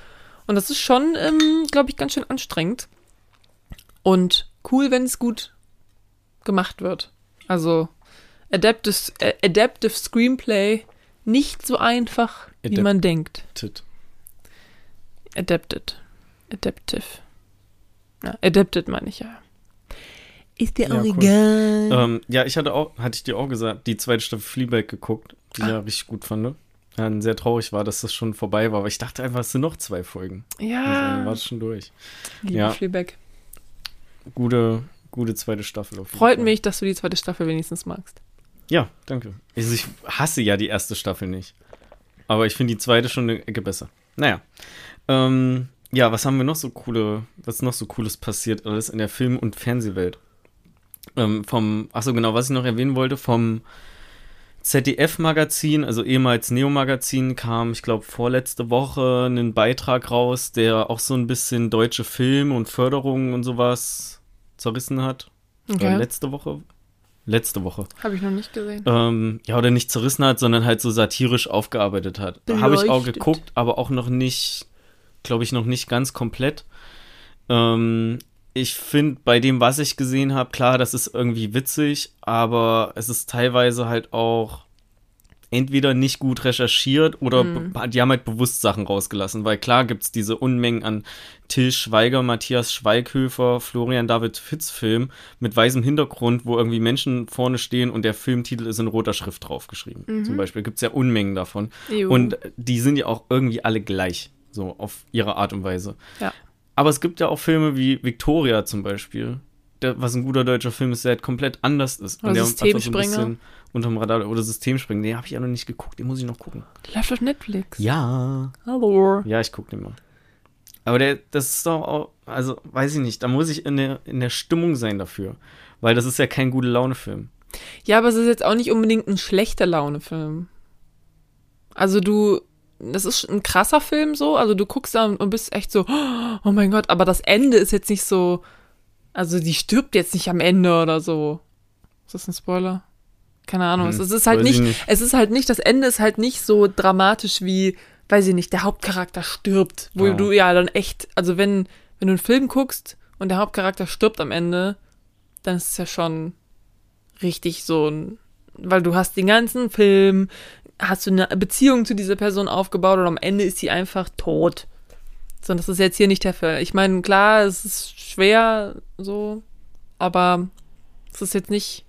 Und das ist schon, ähm, glaube ich, ganz schön anstrengend. Und cool, wenn es gut gemacht wird. Also Adaptive, äh, Adaptive Screenplay nicht so einfach, wie Adap- man denkt. Adapted. Adaptive. Ja, adapted meine ich ja. Ist dir Ja, auch cool. egal. Ähm, ja, ich hatte auch, hatte ich dir auch gesagt, die zweite Staffel Fleabag geguckt, die ich ja richtig gut fand. Ja, und sehr traurig war, dass das schon vorbei war, aber ich dachte einfach, es sind noch zwei Folgen. Also, dann war ja, es schon durch. liebe ja. Fleabag. Gute, gute zweite Staffel Freut Fall. mich, dass du die zweite Staffel wenigstens magst. Ja, danke. Also ich hasse ja die erste Staffel nicht. Aber ich finde die zweite schon eine Ecke besser. Naja. Ähm, ja, was haben wir noch so coole, was noch so cooles passiert alles in der Film- und Fernsehwelt? Ähm, vom, achso genau, was ich noch erwähnen wollte, vom ZDF-Magazin, also ehemals Neo-Magazin, kam, ich glaube, vorletzte Woche ein Beitrag raus, der auch so ein bisschen deutsche Film und Förderung und sowas zerrissen hat. Oder Okay. letzte Woche? Letzte Woche Habe ich noch nicht gesehen. ähm, ja, oder nicht zerrissen hat, sondern halt so satirisch aufgearbeitet hat. Da habe ich auch geguckt, aber auch noch nicht, glaube ich, noch nicht ganz komplett. Ähm, ich finde, bei dem, was ich gesehen habe, klar, das ist irgendwie witzig, aber es ist teilweise halt auch entweder nicht gut recherchiert oder Mhm. die haben halt bewusst Sachen rausgelassen, weil klar gibt es diese Unmengen an Till Schweiger, Matthias Schweighöfer, Florian David Fitz Film mit weißem Hintergrund, wo irgendwie Menschen vorne stehen und der Filmtitel ist in roter Schrift draufgeschrieben. Zum Beispiel gibt es ja Unmengen davon. Jo. Und die sind ja auch irgendwie alle gleich, so auf ihre Art und Weise. Ja. Aber es gibt ja auch Filme wie Victoria zum Beispiel, der, was ein guter deutscher Film ist, der halt komplett anders ist. Oder der einfach so ein Systemspringer. bisschen unterm Radar oder Systemspringen. Den habe ich ja noch nicht geguckt, den muss ich noch gucken. Läuft auf Netflix. Ja. Hallo. Ja, ich gucke den mal. Aber der, das ist doch auch, also weiß ich nicht, da muss ich in der, in der Stimmung sein dafür. Weil das ist ja kein gute Laune-Film. Ja, aber es ist jetzt auch nicht unbedingt ein schlechter Laune-Film. Also du, das ist ein krasser Film so, also du guckst da und bist echt so, oh mein Gott, aber das Ende ist jetzt nicht so, also die stirbt jetzt nicht am Ende oder so. Ist das ein Spoiler? Keine Ahnung. Hm, es ist halt nicht, nicht. es ist halt nicht, das Ende ist halt nicht so dramatisch wie, weiß ich nicht, der Hauptcharakter stirbt, wo Ja. du ja dann echt, also wenn, wenn du einen Film guckst und der Hauptcharakter stirbt am Ende, dann ist es ja schon richtig so ein, weil du hast den ganzen Film, hast du eine Beziehung zu dieser Person aufgebaut und am Ende ist sie einfach tot. So, das ist jetzt hier nicht der Fall. Ich meine, klar, es ist schwer so, aber es ist jetzt nicht,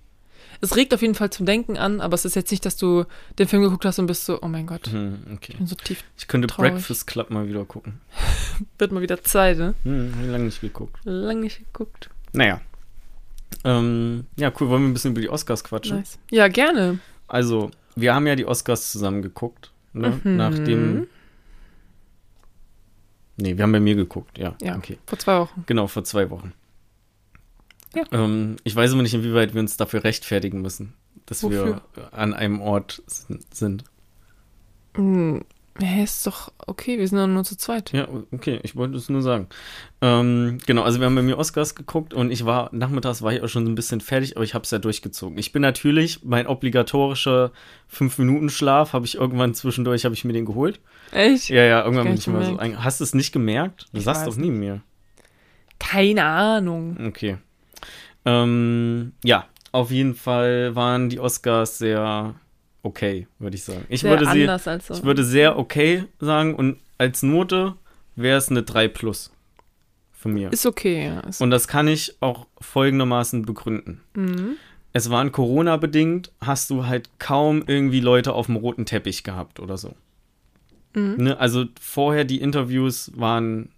es regt auf jeden Fall zum Denken an, aber es ist jetzt nicht, dass du den Film geguckt hast und bist so, oh mein Gott, Hm, okay. ich bin so tief. Ich könnte Traurig. Breakfast Club mal wieder gucken. Wird mal wieder Zeit, ne? Hm, lange nicht geguckt. Lange nicht geguckt. Naja. Ähm, ja, cool. Wollen wir ein bisschen über die Oscars quatschen? Nice. Ja, gerne. Also, wir haben ja die Oscars zusammen geguckt. Ne? Mhm. Nach dem. Nee, wir haben bei mir geguckt, ja. Ja, Okay. vor zwei Wochen. Genau, vor zwei Wochen. Ja. Ähm, ich weiß aber nicht, inwieweit wir uns dafür rechtfertigen müssen, dass Wofür? wir an einem Ort sin- sind. Hm, Ja, ist doch okay, wir sind doch nur zu zweit. Ja, okay, ich wollte es nur sagen. Ähm, genau, also wir haben bei mir Oscars geguckt und ich war, nachmittags war ich auch schon so ein bisschen fertig, aber ich habe es ja durchgezogen. Ich bin natürlich, mein obligatorischer 5-Minuten-Schlaf habe ich irgendwann zwischendurch, habe ich mir den geholt. Echt? Ja, ja, irgendwann bin ich mal so. gemerkt. Ein, hast du es nicht gemerkt? Du Ich sagst doch nie mir. Keine Ahnung. Okay. Ähm, ja, auf jeden Fall waren die Oscars sehr okay, würde ich sagen. Ich Sehr würde sie, so. ich würde sehr okay sagen und als Note wäre es eine 3 plus von mir. ist okay, ja. Ist, Und das kann ich auch folgendermaßen begründen. mhm. Es waren Corona-bedingt, hast du halt kaum irgendwie Leute auf dem roten Teppich gehabt oder so. Mhm. Ne? Also vorher die Interviews waren,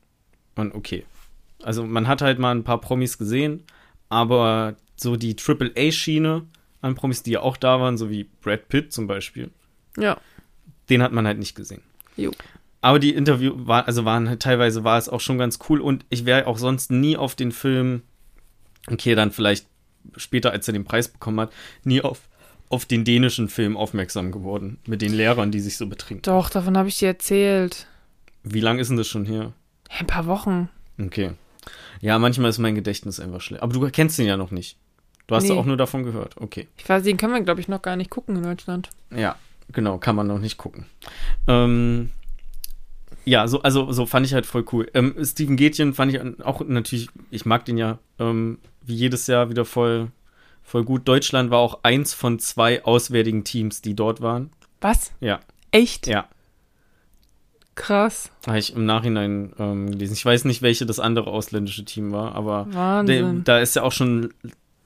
waren okay. Also man hat halt mal ein paar Promis gesehen, aber so die AAA-Schiene an Promis, die ja auch da waren, so wie Brad Pitt zum Beispiel, Ja. den hat man halt nicht gesehen. Jo. Aber die Interview war, also waren halt teilweise war es auch schon ganz cool und ich wäre auch sonst nie auf den Film, okay, dann vielleicht später, als er den Preis bekommen hat, nie auf, auf den dänischen Film aufmerksam geworden. Mit den Lehrern, die sich so betrinken. Doch, davon habe ich dir erzählt. Wie lange ist denn das schon her? Ein paar Wochen. Okay. Ja, manchmal ist mein Gedächtnis einfach schlecht. Aber du kennst ihn ja noch nicht. Du hast Nee. ja auch nur davon gehört. Okay. Ich weiß, den können wir, glaube ich, noch gar nicht gucken in Deutschland. Ja, genau, kann man noch nicht gucken. Ähm, ja, so, also so fand ich halt voll cool. Ähm, Steven Gätjen fand ich auch natürlich, ich mag den ja ähm, wie jedes Jahr wieder voll, voll gut. Deutschland war auch eins von zwei auswärtigen Teams, die dort waren. Was? Ja, Echt? ja. Krass. Habe ich im Nachhinein ähm, gelesen. Ich weiß nicht, welche das andere ausländische Team war, aber Wahnsinn. da ist ja auch schon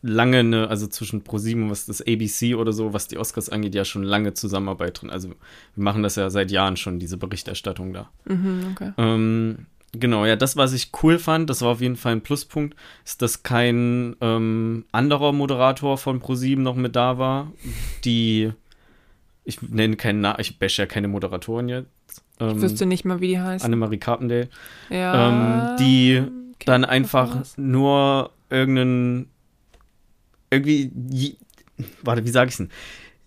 lange eine, also zwischen ProSieben und was das ABC oder so, was die Oscars angeht, ja schon lange Zusammenarbeit drin. Also wir machen das ja seit Jahren schon, diese Berichterstattung da. Mhm, okay. Ähm, genau, ja, das, was ich cool fand, das war auf jeden Fall ein Pluspunkt, ist, dass kein ähm, anderer Moderator von ProSieben noch mit da war, die ich nenne keinen Namen, ich bash ja keine Moderatoren jetzt. Ich Ähm, wüsste nicht mal, wie die heißt. Annemarie Carpendale Ja. ähm, die dann einfach nur irgendeinen irgendwie je, warte, wie sage ich denn?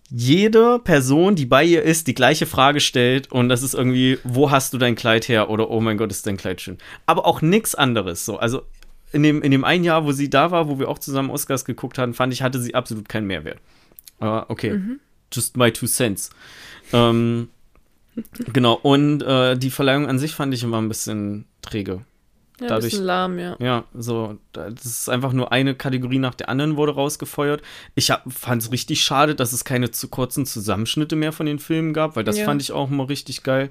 Jede Person, die bei ihr ist, die gleiche Frage stellt und das ist irgendwie, wo hast du dein Kleid her oder oh mein Gott, ist dein Kleid schön. Aber auch nichts anderes so. Also in dem, in dem einen Jahr, wo sie da war, wo wir auch zusammen Oscars geguckt haben, fand ich, hatte sie absolut keinen Mehrwert. Aber okay, Mhm. just my two cents. Ähm, genau, und äh, die Verleihung an sich fand ich immer ein bisschen träge. Ja, dadurch- bisschen lahm, ja. Ja, so, da- das ist einfach nur eine Kategorie nach der anderen wurde rausgefeuert. Ich fand es richtig schade, dass es keine zu kurzen Zusammenschnitte mehr von den Filmen gab, weil das Ja. fand ich auch immer richtig geil.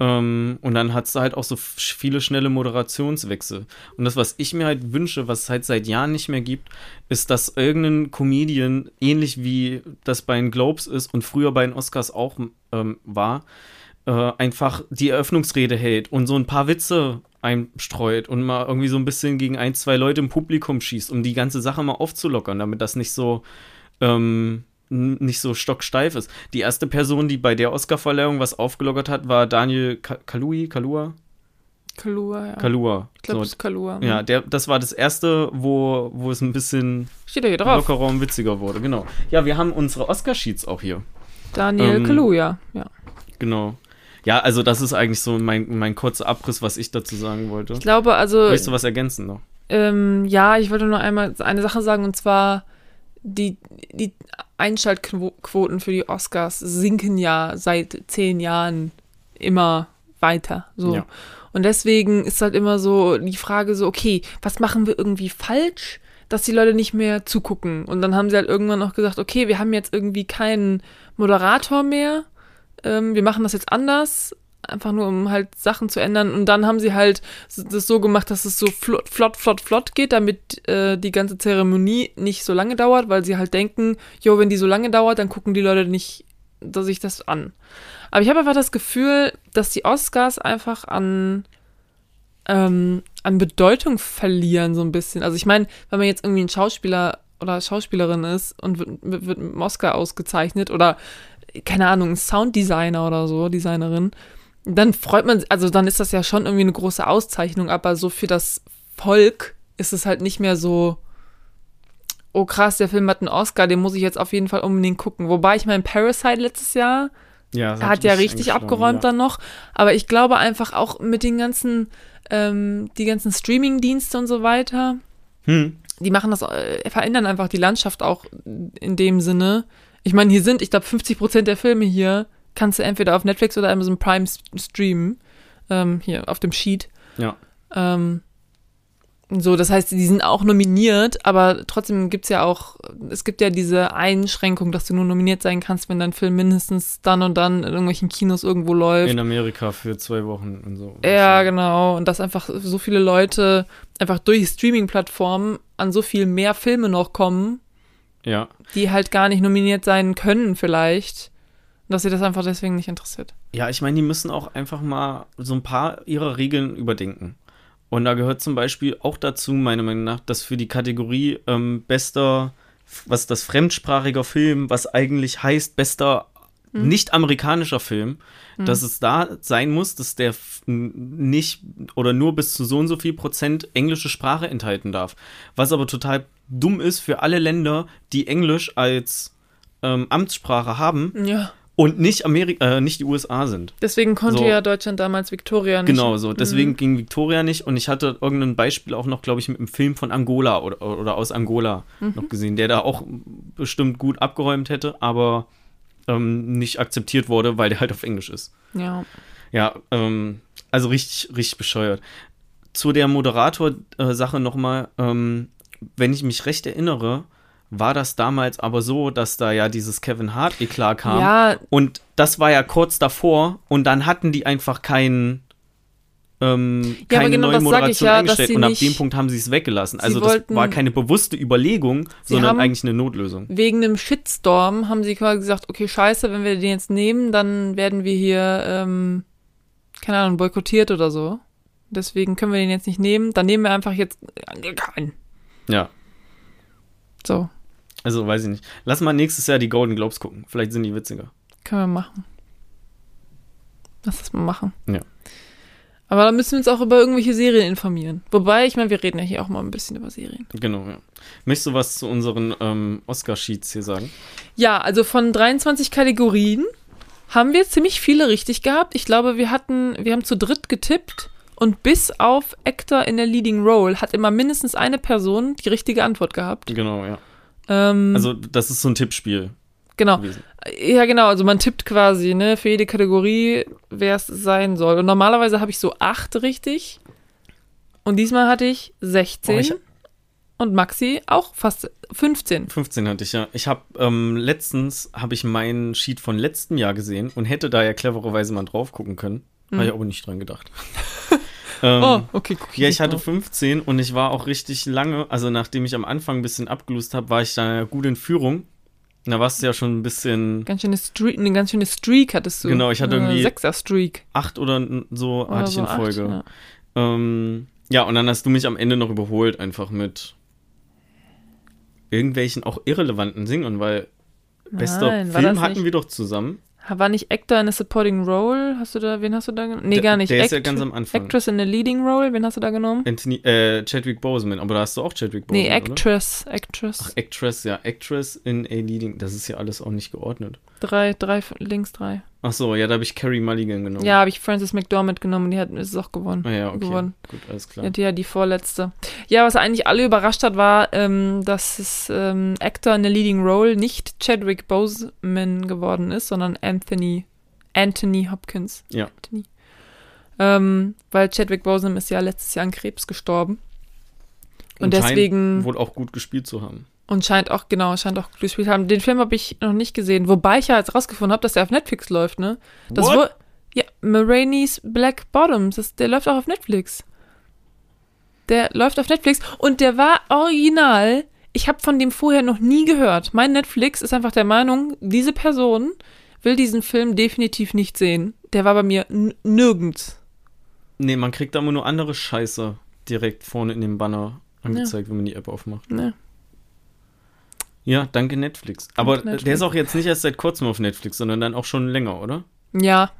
Ähm, und dann hat es halt auch so viele schnelle Moderationswechsel. Und das, was ich mir halt wünsche, was es halt seit Jahren nicht mehr gibt, ist, dass irgendein Comedian, ähnlich wie das bei den Globes ist und früher bei den Oscars auch ähm, war, äh, einfach die Eröffnungsrede hält und so ein paar Witze einstreut und mal irgendwie so ein bisschen gegen ein, zwei Leute im Publikum schießt, um die ganze Sache mal aufzulockern, damit das nicht so ähm, nicht so stocksteif ist. Die erste Person, die bei der Oscarverleihung was aufgelockert hat, war Daniel Ka Kalui, Kalua? Kalua, ja. Kalua. ich glaube, So, das ist Kalua. ja, der, das war das erste, wo, wo es ein bisschen Steht ja hier drauf. lockerer und witziger wurde, genau. Ja, wir haben unsere Oscar-Sheets auch hier. Daniel Ähm, Kaluuya, ja. Genau. Ja, also das ist eigentlich so mein, mein kurzer Abriss, was ich dazu sagen wollte. Ich glaube, also, Möchtest du was ergänzen noch? ähm, ja, ich wollte nur einmal eine Sache sagen, und zwar, die, die Einschaltquoten für die Oscars sinken ja seit zehn Jahren immer weiter. So. Ja. Und deswegen ist halt immer so die Frage so, okay, was machen wir irgendwie falsch, dass die Leute nicht mehr zugucken? Und dann haben sie halt irgendwann auch gesagt, okay, wir haben jetzt irgendwie keinen Moderator mehr, ähm, wir machen das jetzt anders, einfach nur um halt Sachen zu ändern. Und dann haben sie halt das so gemacht, dass es so flott, flott, flott, flott geht, damit äh, die ganze Zeremonie nicht so lange dauert, weil sie halt denken, jo, wenn die so lange dauert, dann gucken die Leute nicht dass sich das an. Aber ich habe einfach das Gefühl, dass die Oscars einfach an, ähm, an Bedeutung verlieren, so ein bisschen. Also ich meine, wenn man jetzt irgendwie ein Schauspieler oder Schauspielerin ist und wird mit dem Oscar ausgezeichnet oder, keine Ahnung, ein Sounddesigner oder so, Designerin, dann freut man, also dann ist das ja schon irgendwie eine große Auszeichnung, aber so für das Volk ist es halt nicht mehr so, oh krass, der Film hat einen Oscar, den muss ich jetzt auf jeden Fall unbedingt gucken. Wobei ich mein Parasite letztes Jahr Ja, er hat ja richtig abgeräumt ja. dann noch. Aber ich glaube einfach auch mit den ganzen, ähm, die ganzen Streaming-Dienste und so weiter, hm. die machen das, äh, verändern einfach die Landschaft auch in dem Sinne. Ich meine, hier sind, ich glaube, 50 Prozent der Filme hier kannst du entweder auf Netflix oder Amazon Prime streamen. Ähm, hier auf dem Sheet. Ja. Ähm, so, das heißt, die sind auch nominiert, aber trotzdem gibt es ja auch, es gibt ja diese Einschränkung, dass du nur nominiert sein kannst, wenn dein Film mindestens dann und dann in irgendwelchen Kinos irgendwo läuft. In Amerika für zwei Wochen und so. Ja, genau. Und dass einfach so viele Leute einfach durch Streaming-Plattformen an so viel mehr Filme noch kommen, ja. die halt gar nicht nominiert sein können, vielleicht. Dass sie das einfach deswegen nicht interessiert. Ja, ich meine, die müssen auch einfach mal so ein paar ihrer Regeln überdenken. Und da gehört zum Beispiel auch dazu, meiner Meinung nach, dass für die Kategorie ähm, bester, was das fremdsprachiger Film, was eigentlich heißt bester hm. nicht-amerikanischer Film, hm. dass es da sein muss, dass der nicht oder nur bis zu so und so viel Prozent englische Sprache enthalten darf. Was aber total dumm ist für alle Länder, die Englisch als ähm, Amtssprache haben. Ja und nicht Amerika, äh, nicht die USA sind. Deswegen konnte so. ja Deutschland damals Victoria nicht. Genau so, deswegen mhm. ging Victoria nicht und ich hatte irgendein Beispiel auch noch, glaube ich, mit einem Film von Angola oder, oder aus Angola mhm. noch gesehen, der da auch bestimmt gut abgeräumt hätte, aber ähm, nicht akzeptiert wurde, weil der halt auf Englisch ist. Ja. Ja, ähm, also richtig, richtig bescheuert. Zu der Moderator-Sache nochmal, ähm, wenn ich mich recht erinnere, war das damals aber so, dass da ja dieses Kevin Hart Eklat kam. Ja. Und das war ja kurz davor und dann hatten die einfach keinen ähm, ja, keine genau neue Moderation ja, eingestellt und ab dem Punkt haben sie es weggelassen. Also das war keine bewusste Überlegung, sondern eigentlich eine Notlösung. Wegen einem Shitstorm haben sie quasi gesagt, okay, scheiße, wenn wir den jetzt nehmen, dann werden wir hier, ähm, keine Ahnung, boykottiert oder so. Deswegen können wir den jetzt nicht nehmen. Dann nehmen wir einfach jetzt keinen. Ja. So. Also, weiß ich nicht. Lass mal nächstes Jahr die Golden Globes gucken. Vielleicht sind die witziger. Können wir machen. Lass das mal machen. Ja. Aber da müssen wir uns auch über irgendwelche Serien informieren. Wobei, ich meine, wir reden ja hier auch mal ein bisschen über Serien. Genau, ja. Möchtest du was zu unseren ähm, Oscar-Sheets hier sagen? Ja, also von 23 Kategorien haben wir ziemlich viele richtig gehabt. Ich glaube, wir hatten, wir haben zu dritt getippt und bis auf Actor in der Leading Role hat immer mindestens eine Person die richtige Antwort gehabt. Genau, ja. Ähm, also, das ist so ein Tippspiel. Genau. Gewesen. Ja, genau. Also, man tippt quasi, ne, für jede Kategorie, wer es sein soll. Und normalerweise habe ich so acht richtig. Und diesmal hatte ich 16. Oh, ich und Maxi auch fast 15. 15 hatte ich ja. Ich habe ähm, letztens habe ich meinen Sheet von letztem Jahr gesehen und hätte da ja clevererweise mal drauf gucken können. Mhm. Habe ich aber nicht dran gedacht. Ähm, oh, okay, guck Ja, ich hatte 15 und ich war auch richtig lange, also nachdem ich am Anfang ein bisschen abgelust habe, war ich da gut in Führung. Da warst du ja schon ein bisschen. Ganz schöne Streak, eine ganz schöne Streak hattest du. Genau, ich hatte irgendwie. Sechser Streak. Acht oder so oder hatte ich in Folge. Acht, ja. Ähm, ja, und dann hast du mich am Ende noch überholt, einfach mit irgendwelchen auch irrelevanten Singern, weil bester Nein, Film hatten wir doch zusammen. War nicht Actor in a Supporting Role? Hast du da, wen hast du da genommen? Nee, gar nicht. Der Act ist ja ganz am Anfang. Actress in a Leading Role, wen hast du da genommen? Anthony, äh, Chadwick Boseman, aber da hast du auch Chadwick Boseman, Nee, Actress, oder? Actress. Ach, Actress, ja, Actress in a Leading, das ist ja alles auch nicht geordnet. Drei, drei, links drei. Ach so, ja, da habe ich Carrie Mulligan genommen. Ja, habe ich Frances McDormand genommen, die hat ist es auch gewonnen. Ah, ja, okay. Gewonnen. Gut, alles klar. Die hat ja die vorletzte. Ja, was eigentlich alle überrascht hat, war, ähm, dass es ähm, Actor in a Leading Role nicht Chadwick Boseman geworden ist, sondern Anthony Anthony Hopkins. Ja. Anthony. Ähm, weil Chadwick Boseman ist ja letztes Jahr an Krebs gestorben. Und, und deswegen. Wohl auch gut gespielt zu haben. Und scheint auch, genau, scheint auch gespielt haben. Den Film habe ich noch nicht gesehen, wobei ich ja jetzt rausgefunden habe, dass der auf Netflix läuft, ne? Das What? ja, Maraine's Black Bottoms, das, der läuft auch auf Netflix. Der läuft auf Netflix und der war original. Ich habe von dem vorher noch nie gehört. Mein Netflix ist einfach der Meinung, diese Person will diesen Film definitiv nicht sehen. Der war bei mir nirgends. Nee, man kriegt da immer nur andere Scheiße direkt vorne in dem Banner angezeigt, ja. wenn man die App aufmacht. Nee. Ja, danke Netflix. Aber Netflix. der ist auch jetzt nicht erst seit kurzem auf Netflix, sondern dann auch schon länger, oder? Ja.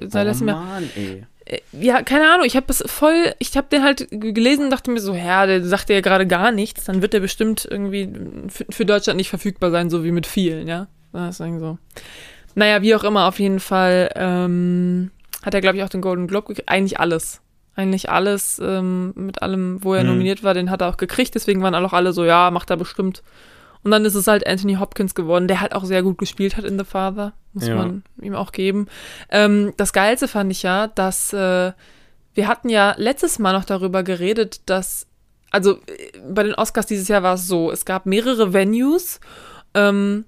Sei oh, das mir. Mann, ey. Äh, ja, keine Ahnung, ich habe es voll, ich habe den halt gelesen und dachte mir so, ja, der sagt ja gerade gar nichts, dann wird der bestimmt irgendwie für, für Deutschland nicht verfügbar sein, so wie mit vielen, ja. Das ist irgendwie so. Naja, wie auch immer, auf jeden Fall ähm, hat er, glaube ich, auch den Golden Globe gekriegt. Eigentlich alles. Eigentlich alles, ähm, mit allem, wo er Hm. nominiert war, den hat er auch gekriegt. Deswegen waren auch alle so, ja, macht er bestimmt. Und dann ist es halt Anthony Hopkins geworden, der halt auch sehr gut gespielt hat in The Father. Muss Ja. man ihm auch geben. Ähm, das Geilste fand ich ja, dass äh, wir hatten ja letztes Mal noch darüber geredet, dass, also äh, bei den Oscars dieses Jahr war es so, es gab mehrere Venues, ähm,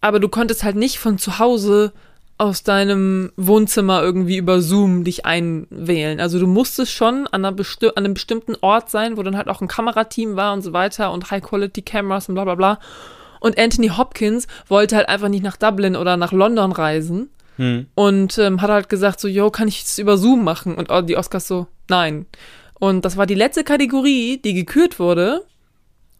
aber du konntest halt nicht von zu Hause aus deinem Wohnzimmer irgendwie über Zoom dich einwählen. Also du musstest schon an, einer besti an einem bestimmten Ort sein, wo dann halt auch ein Kamerateam war und so weiter und High-Quality-Cameras und bla bla bla. Und Anthony Hopkins wollte halt einfach nicht nach Dublin oder nach London reisen Hm. und ähm, hat halt gesagt so, yo, kann ich es über Zoom machen? Und die Oscars so, nein. Und das war die letzte Kategorie, die gekürt wurde.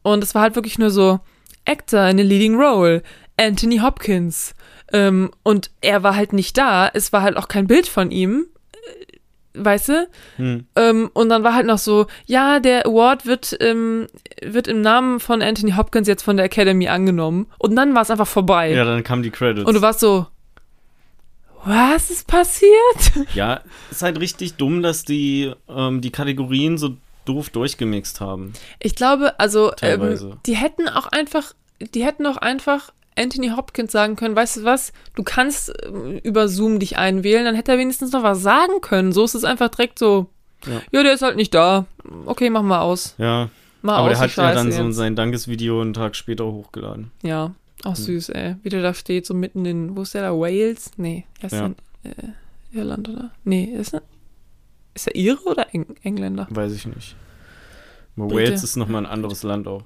Und es war halt wirklich nur so, Actor in a Leading Role, Anthony Hopkins. Ähm, und er war halt nicht da. Es war halt auch kein Bild von ihm. Äh, Weißt du? Hm. Ähm, und dann war halt noch so, ja, der Award wird, ähm, wird im Namen von Anthony Hopkins jetzt von der Academy angenommen. Und dann war es einfach vorbei. Ja, dann kamen die Credits. Und du warst so, was ist passiert? ja, ist halt richtig dumm, dass die ähm, die Kategorien so doof durchgemixt haben. Ich glaube, also, ähm, die hätten auch einfach, die hätten auch einfach Anthony Hopkins sagen können, weißt du was, du kannst ähm, über Zoom dich einwählen, dann hätte er wenigstens noch was sagen können. So ist es einfach direkt so, Ja. ja, der ist halt nicht da. Okay, mach mal aus. Ja, Mal aber aus, der hat die ja Scheiße dann so sein Dankesvideo einen Tag später hochgeladen. Ja, auch süß, ey. Wie der da steht, so mitten in, wo ist der da? Wales? Nee, er ist Ja. in äh, Irland, oder? Nee, ist er, ist er Ire oder Eng Engländer? Weiß ich nicht. Aber. Wales ist nochmal ein anderes Land auch.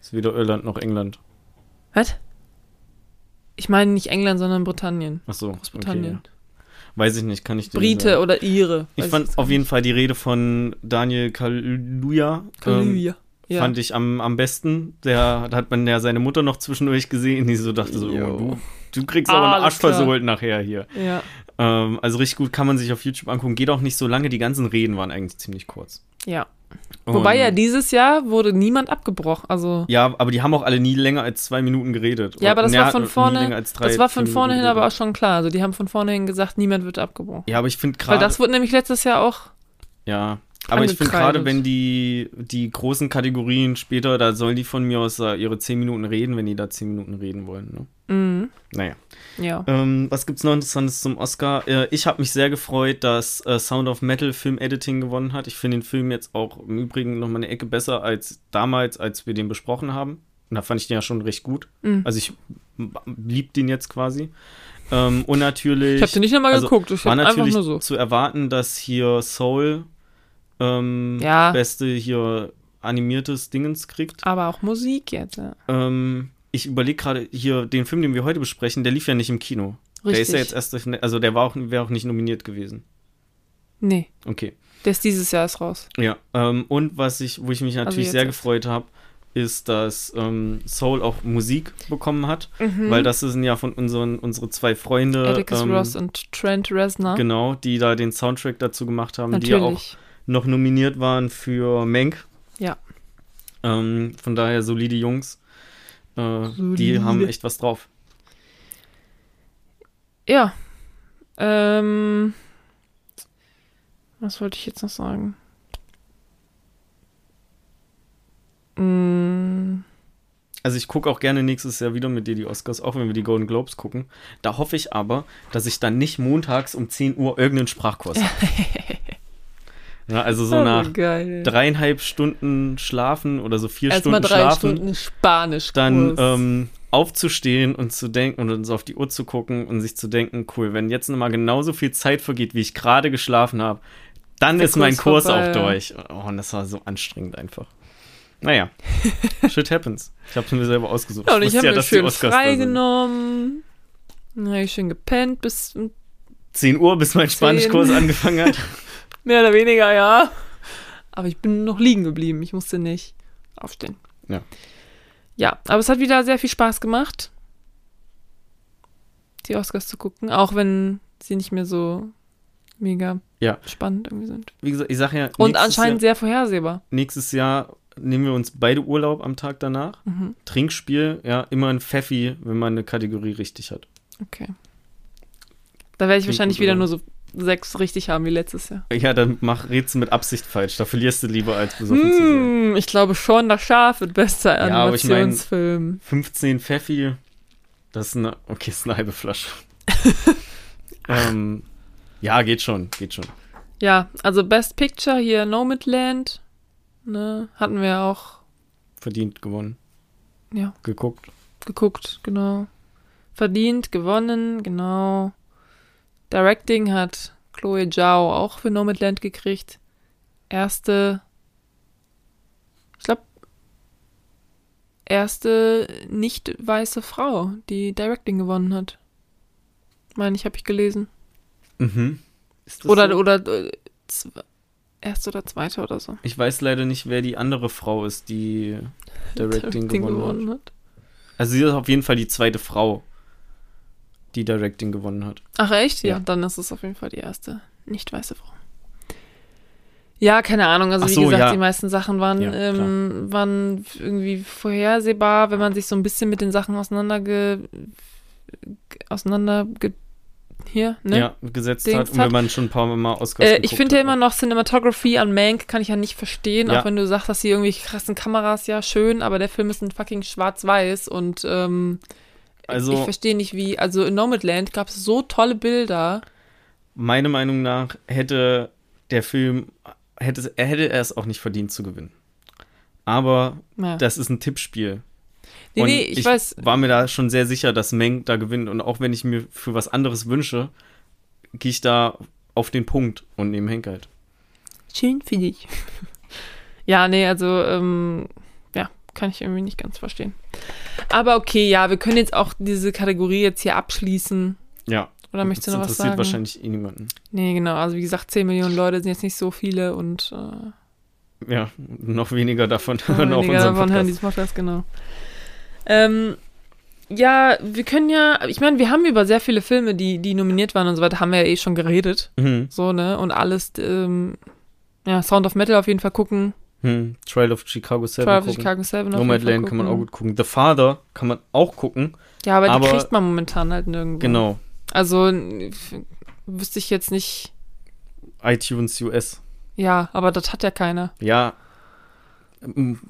Ist weder Irland noch England. Was? Ich meine nicht England, sondern Britannien. Ach so, Großbritannien. Okay. Weiß ich nicht, kann ich dir nicht Brite sagen. oder Ire. Ich fand jetzt auf jeden. Fall die Rede von Daniel Kaluuya. Ähm, Kaluuya. ja. Fand ich am, am besten. Der da hat man ja seine Mutter noch zwischendurch gesehen, die so dachte so, oh, du, du kriegst aber einen Arsch versohlt nachher hier. ja. Ähm, also richtig gut kann man sich auf YouTube angucken. Geht auch nicht so lange. Die ganzen Reden waren eigentlich ziemlich kurz. Ja. Wobei ja dieses Jahr wurde niemand abgebrochen. Also. Ja, aber die haben auch alle nie länger als zwei Minuten geredet. Ja, aber das Oder- war von vorne. drei, das war von vorne hin aber auch schon klar. Also die haben von vornherein gesagt, niemand wird abgebrochen. Ja, aber ich finde Weil gerade. das wurde nämlich letztes Jahr auch. Ja, aber ich finde gerade, wenn die, die großen Kategorien später, da sollen die von mir aus äh, ihre 10 Minuten reden, wenn die da 10 Minuten reden wollen. Ne? Mhm. Naja. Ja. Ähm, was gibt's noch Interessantes zum Oscar? Äh, ich habe mich sehr gefreut, dass äh, Sound of Metal Film Editing gewonnen hat. Ich finde den Film jetzt auch im Übrigen noch mal eine Ecke besser als damals, als wir den besprochen haben. Und da fand ich den ja schon recht gut. Mhm. Also ich lieb den jetzt quasi. Ähm, und natürlich. Ich habe den nicht nochmal also, geguckt. Ich war natürlich nur so. zu erwarten, dass hier Soul ähm, Ja. beste hier animiertes Dingens kriegt. Aber auch Musik jetzt. Ja. Ähm, ich überlege gerade hier den Film, den wir heute besprechen, der lief ja nicht im Kino. Der ist ja jetzt erst, also der war auch, wäre auch nicht nominiert gewesen. Nee, Okay. der ist dieses Jahr erst raus. Ja. Ähm, und was ich, wo ich mich natürlich jetzt sehr erst. gefreut habe, ist, dass ähm, Soul auch Musik bekommen hat, Mhm. weil das sind ja von unseren unsere zwei Freunde, Atticus ähm, Ross und Trent Reznor. genau, die da den Soundtrack dazu gemacht haben, die ja auch Natürlich. Noch nominiert waren für Menk. Ja. Ähm, von daher solide Jungs. Äh, die Solide. haben echt was drauf. Ja. Ähm, was wollte ich jetzt noch sagen? Mm, Also ich gucke auch gerne nächstes Jahr wieder mit dir die Oscars, auch wenn wir die Golden Globes gucken. Da hoffe ich aber, dass ich dann nicht montags um 10 Uhr irgendeinen Sprachkurs habe. ja, also so oh, nach geil. dreieinhalb Stunden schlafen oder so vier Erstmal Stunden drei schlafen, Stunden Spanisch. dann ähm, aufzustehen und zu denken und uns auf die Uhr zu gucken und sich zu denken, cool, wenn jetzt nochmal genauso viel Zeit vergeht, wie ich gerade geschlafen habe, dann Der ist mein Kurs Kurs vorbei, auch ja. durch. Oh, und das war so anstrengend einfach. Naja, shit happens. Ich habe es mir selber ausgesucht. ja, und ich wusste habe mir dass die schön freigenommen. Dann habe ich schön gepennt bis 10 Uhr, bis mein Spanischkurs angefangen hat. mehr oder weniger, ja. Aber ich bin noch liegen geblieben. Ich musste nicht aufstehen. Ja. Ja, aber es hat wieder sehr viel Spaß gemacht, die Oscars zu gucken, auch wenn sie nicht mehr so mega Ja. spannend irgendwie sind. Wie gesagt, ich sage ja, Und anscheinend Jahr, sehr vorhersehbar. nächstes Jahr nehmen wir uns beide Urlaub am Tag danach. Mhm. Trinkspiel, ja, immer ein Pfeffi, wenn man eine Kategorie richtig hat. Okay. Da werde ich Klingt wahrscheinlich wieder nur so sechs richtig haben wie letztes Jahr. Ja, dann mach du mit Absicht falsch. Da verlierst du lieber als besoffen zu sein. Hm, ich glaube schon, das Schaf wird bester Ja, aber ich mein- Animationsfilm. 15 Pfeffi, das ist eine, okay, ist eine halbe Flasche. ähm, ja, geht schon, geht schon. Ja, also Best Picture hier Nomadland. Ne, hatten wir auch Verdient gewonnen. Ja. Geguckt. geguckt, genau. Verdient, gewonnen, genau. Directing hat Chloe Zhao auch für Nomadland gekriegt. Erste, ich glaube, erste nicht weiße Frau, die Directing gewonnen hat. Meine ich, habe ich gelesen. Mhm. Oder, so? oder äh, erste oder zweite oder so. Ich weiß leider nicht, wer die andere Frau ist, die Directing, gewonnen, hat. hat. Also sie ist auf jeden Fall die zweite Frau, die Directing gewonnen hat. Ach echt? Ja. Ja. dann ist es auf jeden Fall die erste nicht weiße Frau. Ja, keine Ahnung. Also Ach wie so, gesagt, ja. die meisten Sachen waren, Ja, ähm, waren irgendwie vorhersehbar, wenn man sich so ein bisschen mit den Sachen auseinanderge auseinander hier, ne? Ja, gesetzt Dings hat. Und wenn man schon ein paar Mal Oscars Äh, ich finde ja immer noch Cinematography an Mank kann ich ja nicht verstehen, Ja. auch wenn du sagst, dass die irgendwie krassen Kameras ja schön, aber der Film ist ein fucking schwarz-weiß und ähm, Also- ich verstehe nicht wie, also in Nomadland gab es so tolle Bilder. Meiner Meinung nach hätte der Film, hätte, er hätte er es auch nicht verdient zu gewinnen. Aber Ja. das ist ein Tippspiel. nee, Und nee, ich, weiß, war mir da schon sehr sicher, dass Meng da gewinnt. Und auch wenn ich mir für was anderes wünsche, gehe ich da auf den Punkt und nehme Henk halt. Schön für dich. ja, nee, also, ähm, kann ich irgendwie nicht ganz verstehen. Aber okay, ja, wir können jetzt auch diese Kategorie jetzt hier abschließen. Ja. Oder möchtest du noch was interessiert sagen? wahrscheinlich eh niemanden. Nee, genau. Also, wie gesagt, 10 Millionen Leute sind jetzt nicht so viele und äh, Ja, noch weniger davon noch hören auf weniger unserem davon hören Podcast. diesen Podcast, genau. Ähm, ja, wir können ja, ich meine, wir haben über sehr viele Filme, die, die nominiert waren und so weiter, haben wir ja eh schon geredet. Mhm. So, ne? Und alles, ähm, ja, Sound of Metal auf jeden Fall gucken. Hm. Trial of Chicago 7 Trial of gucken. Chicago 7 auf jeden Fall Nomadland kann man auch gut gucken. The Father kann man auch gucken. Ja, aber, Aber- die kriegt man momentan halt nirgendwo. Genau. Also wüsste ich jetzt nicht. iTunes US. Ja, aber das hat ja keiner. Ja.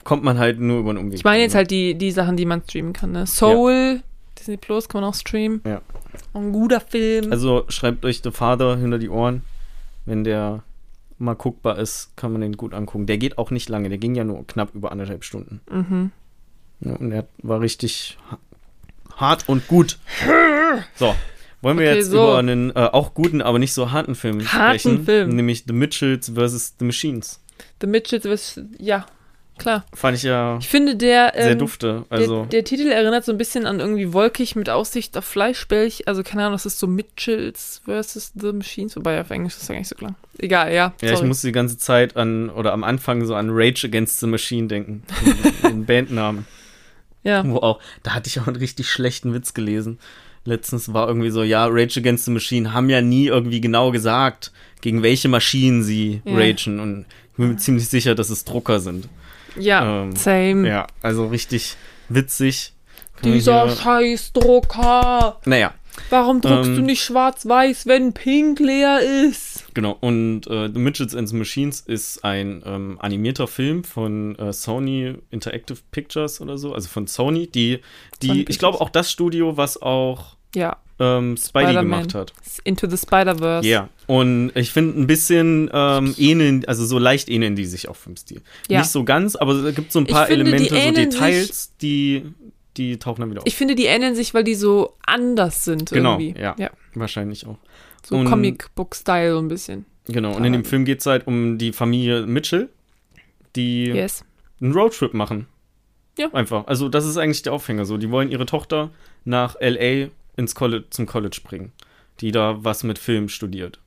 Kommt man halt nur über einen Umweg. Ich meine jetzt halt die, die Sachen, die man streamen kann. Ne? Soul, Disney Plus kann man auch streamen. Ja. Ein guter Film. Also schreibt euch The Father hinter die Ohren. Wenn der mal guckbar ist, kann man den gut angucken. Der geht auch nicht lange. Der ging ja nur knapp über anderthalb Stunden. mhm. Ja, und der war richtig ha- hart und gut. So. Wollen wir Okay, jetzt so. über einen äh, auch guten, aber nicht so harten Film Harten sprechen? Film. Nämlich The Mitchells vs. The Machines. The Mitchells, was- ja, klar. Fand ich ja Ich finde, der. sehr ähm, dufte. Also, der, der Titel erinnert so ein bisschen an irgendwie wolkig mit Aussicht auf Fleischbällch. Also, keine Ahnung, das ist so Mitchells versus The Machines. Wobei auf Englisch ist das nicht so klar. Egal, ja. ja, ich musste die ganze Zeit an, oder am Anfang so an Rage Against the Machine denken. Den- Bandnamen. Ja. Wo auch, da hatte ich auch einen richtig schlechten Witz gelesen. Letztens war irgendwie so, ja, Rage Against the Machine haben ja nie irgendwie genau gesagt, gegen welche Maschinen sie Ja. ragen. Und ich bin mir ziemlich sicher, dass es Drucker sind. Ja, Ähm, same. Ja, also richtig witzig. Dieser Scheißdrucker. Naja, Warum druckst Ähm, du nicht schwarz-weiß, wenn pink leer ist? genau. Und äh, The Midgets and the Machines ist ein ähm, animierter Film von äh, Sony Interactive Pictures oder so, also von Sony, die, Sony die ich glaube auch das Studio, was auch Ja, ähm, Spidey Spider-Man. gemacht hat. Into the Spider-Verse. Ja, und ich finde ein bisschen ähm, ähneln, also so leicht ähneln die sich auch vom Stil. Ja. Nicht so ganz, aber es gibt so ein paar finde, Elemente, so Details, die, die tauchen dann wieder auf. Ich finde, die ähneln sich, weil die so anders sind Genau, irgendwie. ja. ja. Wahrscheinlich auch. So Comic-Book-Style so ein bisschen. Genau, und in dem. Film geht es halt um die Familie Mitchell, die Yes. einen Roadtrip machen. Ja. Einfach. Also, das ist eigentlich der Aufhänger. So, die wollen ihre Tochter nach L.A. ins College, zum College bringen, die da was mit Film studiert.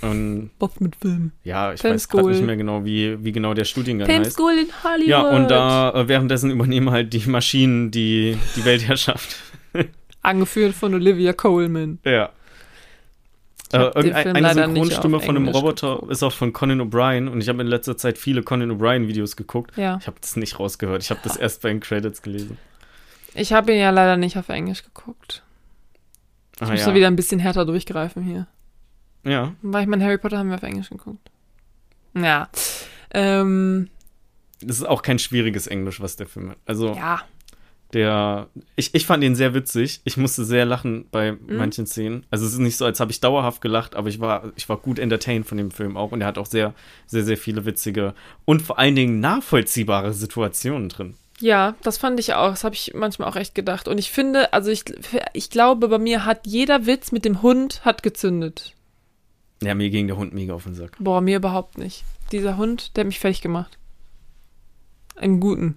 Und Was mit Film? ja, ich Film weiß gerade nicht mehr genau, wie, wie genau der Studiengang Film heißt. School in Hollywood. Ja, und da äh, währenddessen übernehmen halt die Maschinen die, die Weltherrschaft. Angeführt von Olivia Coleman. ja. Äh, den irgendein- Film eine leider nicht Synchronstimme von einem Englisch Roboter geguckt. ist auch von Conan O'Brien und ich habe in letzter Zeit viele Conan O'Brien-Videos geguckt. Ja. Ich habe das nicht rausgehört. Ich habe das erst bei den Credits gelesen. Ich habe ihn ja leider nicht auf Englisch geguckt. Ich Ah, muss ja. da wieder ein bisschen härter durchgreifen hier. ja. Weil ich mein Harry Potter haben wir auf Englisch geguckt. Ja. Ähm, Das ist auch kein schwieriges Englisch, was der Film hat. Also, ja. der. Ich, ich fand ihn sehr witzig. Ich musste sehr lachen bei Mhm. manchen Szenen. Also, es ist nicht so, als habe ich dauerhaft gelacht, aber ich war, ich war gut entertained von dem Film auch. Und er hat auch sehr, sehr, sehr viele witzige und vor allen Dingen nachvollziehbare Situationen drin. Ja, das fand ich auch. Das habe ich manchmal auch echt gedacht. Und ich finde, also ich, ich glaube, bei mir hat jeder Witz mit dem Hund hat gezündet. Ja, mir ging der Hund mega auf den Sack. Boah, mir überhaupt nicht. Dieser Hund, der hat mich fertig gemacht. Im Guten.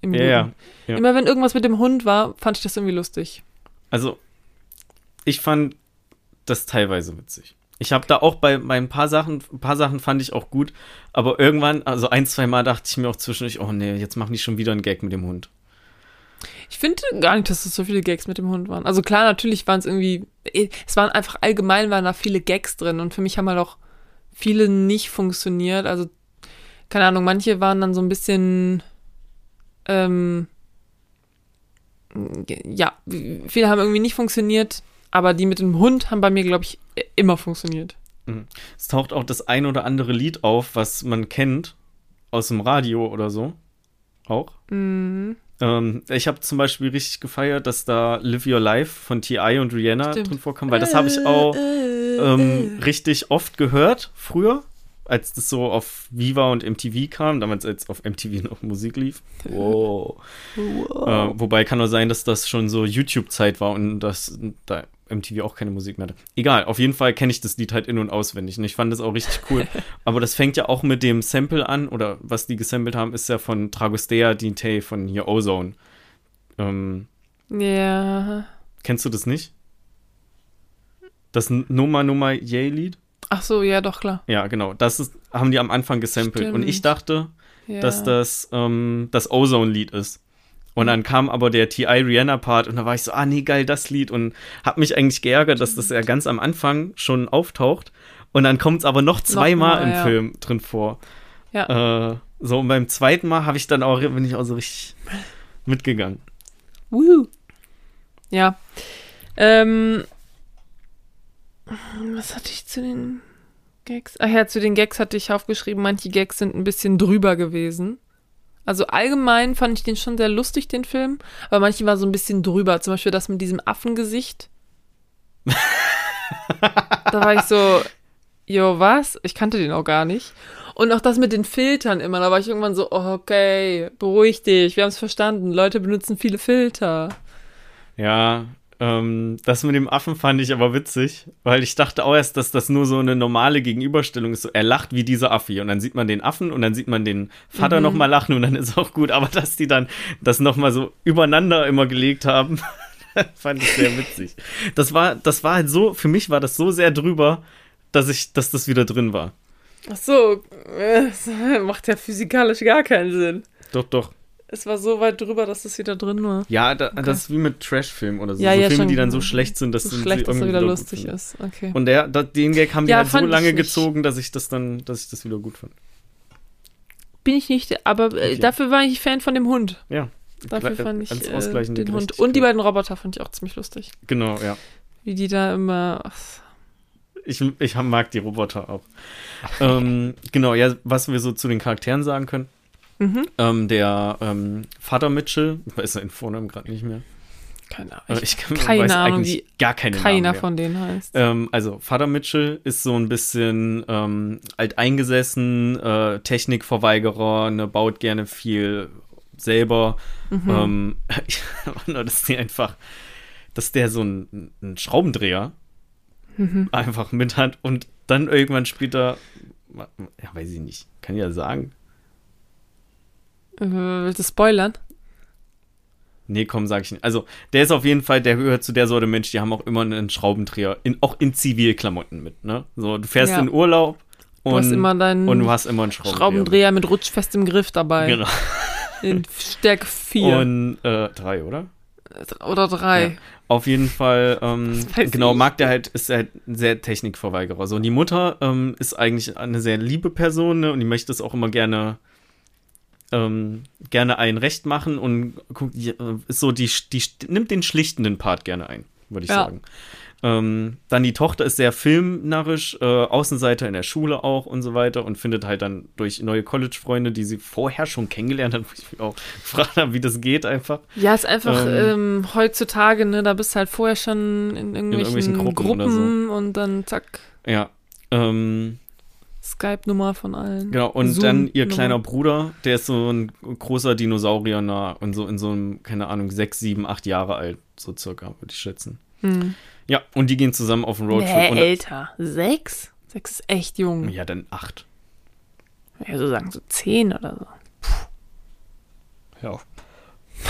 Im Ja, ja, ja. Immer wenn irgendwas mit dem Hund war, fand ich das irgendwie lustig. Also, ich fand das teilweise witzig. Ich habe da auch bei, bei ein paar Sachen, ein paar Sachen fand ich auch gut, aber irgendwann, also ein, zwei Mal dachte ich mir auch zwischendurch, oh nee, jetzt machen die schon wieder einen Gag mit dem Hund. Ich finde gar nicht, dass es so viele Gags mit dem Hund waren. Also klar, natürlich waren es irgendwie, es waren einfach allgemein waren da viele Gags drin und für mich haben halt auch viele nicht funktioniert. Also keine Ahnung, manche waren dann so ein bisschen, ähm, ja, viele haben irgendwie nicht funktioniert, aber die mit dem Hund haben bei mir, glaube ich, immer funktioniert. Es taucht auch das ein oder andere Lied auf, was man kennt aus dem Radio oder so. Auch. Mhm. Ähm, ich habe zum Beispiel richtig gefeiert, dass da Live Your Life von T.I. und Rihanna Stimmt. drin vorkam, weil das habe ich auch ähm, richtig oft gehört früher, als das so auf Viva und MTV kam, damals als auf MTV noch Musik lief. Wow. Äh, wobei kann nur sein, dass das schon so YouTube-Zeit war und dass da MTV auch keine Musik mehr hatte. Egal, auf jeden Fall kenne ich das Lied halt in- und auswendig und ich fand das auch richtig cool. Aber das fängt ja auch mit dem Sample an, oder was die gesampelt haben, ist ja von Dragostea Dinte von hier Ozone. Ähm, Ja. kennst du das nicht? Das Nummer Nummer Yay-Lied? Ach so, ja, doch, klar. Ja, genau. Das ist, haben die am Anfang gesampelt. Und ich Stimmt. dachte, Ja. dass das ähm, das Ozone-Lied ist. Und dann kam aber der T.I. Rihanna-Part und da war ich so, ah nee, geil, das Lied. Und hab mich eigentlich geärgert, dass das ja ganz am Anfang schon auftaucht. Und dann kommt es aber noch zweimal im ja. Film drin vor. Ja. Äh, so, und beim zweiten Mal habe ich dann auch, bin ich auch so richtig mitgegangen. Woo. Ja. Ähm, was hatte ich zu den Gags? Ach ja, zu den Gags hatte ich aufgeschrieben, manche Gags sind ein bisschen drüber gewesen. Also allgemein fand ich den schon sehr lustig, den Film, aber manche war so ein bisschen drüber. Zum Beispiel das mit diesem Affengesicht. da war ich so, jo, was? Ich kannte den auch gar nicht. Und auch das mit den Filtern immer, da war ich irgendwann so, oh, okay, beruhig dich, wir haben es verstanden. Leute benutzen viele Filter. Ja, ähm, das mit dem Affen fand ich aber witzig, weil ich dachte auch erst, dass das nur so eine normale Gegenüberstellung ist. So, er lacht wie dieser Affe und dann sieht man den Affen und dann sieht man den Vater Mhm. noch mal lachen und dann ist auch gut. Aber dass die dann das noch mal so übereinander immer gelegt haben, fand ich sehr witzig. Das war, das war halt so, für mich war das so sehr drüber, dass ich, dass das wieder drin war. Ach so, äh, das macht ja physikalisch gar keinen Sinn. Doch, doch. Es war so weit drüber, dass es wieder drin war. Ja, da, das ist wie mit Trashfilmen oder so. Ja, so ja, Filme, die dann so schlecht sind, dass So sie schlecht, dass er wieder lustig finden. ist. Okay. Und der, da, den Gag haben die Ja, halt so lange gezogen, dass ich das dann, dass ich das wieder gut fand. Bin ich nicht, aber äh, Okay. dafür war ich Fan von dem Hund. Ja. Dafür Gle- fand ich äh, den Hund. Und die beiden Roboter fand ich auch ziemlich lustig. Genau, ja. Wie die da immer. Ach, Ich, ich mag die Roboter auch. ähm, genau, ja, was wir so zu den Charakteren sagen können. Mhm. Ähm, der ähm, Vater Mitchell, ich weiß seinen Vornamen gerade nicht mehr. Keine Ahnung. Äh, Ich, kann- keine weiß Ahnung, eigentlich gar keine keiner Namen von denen heißt. Ähm, also, Vater Mitchell ist so ein bisschen ähm, alteingesessen, äh, Technikverweigerer, ne, baut gerne viel selber. Mhm. Ähm, ich nur, dass die einfach, dass der so einen, einen Schraubendreher Mhm. einfach mit hat und dann irgendwann später, ja, weiß ich nicht, kann ich ja sagen. Äh, willst du spoilern? Nee, komm, sag ich nicht. Also, der ist auf jeden Fall, der gehört zu der Sorte Mensch, die haben auch immer einen Schraubendreher, in, auch in Zivilklamotten mit, ne? So, du fährst Ja. in Urlaub und, Du hast immer deinen und du hast immer einen Schraubendreher. Schraubendreher mit rutschfestem Griff dabei. Genau. In Stärke 4 Und äh, drei, oder? oder 3. Ja. Auf jeden Fall, ähm, genau, mag der halt, ist halt ein sehr Technikverweigerer. So, und die Mutter ähm, ist eigentlich eine sehr liebe Person, ne, und die möchte es auch immer gerne, ähm, gerne ein Recht machen und guckt, so, die, die nimmt den schlichtenden Part gerne ein. würde ich Ja. sagen. Ähm, dann die Tochter ist sehr filmnarrisch, äh, Außenseiter in der Schule auch und so weiter und findet halt dann durch neue College-Freunde, die sie vorher schon kennengelernt hat, wo ich mich auch gefragt habe, wie das geht einfach. Ja, ist einfach Ähm, ähm, heutzutage, ne, da bist du halt vorher schon in irgendwelchen, irgendwelchen Gruppen Gruppen, oder und dann zack, Ja. Ähm, Skype-Nummer von allen. Genau, und Zoom dann ihr kleiner Bruder, der ist so ein großer Dinosaurier nah und so in so einem, keine Ahnung, sechs, sieben, acht Jahre alt, so circa, würde ich schätzen. Hm. Ja, und die gehen zusammen auf einen Roadtrip. Nee, und, älter. Sechs? Sechs ist echt jung. ja, dann acht. Ja, so sagen so zehn oder so. Ja.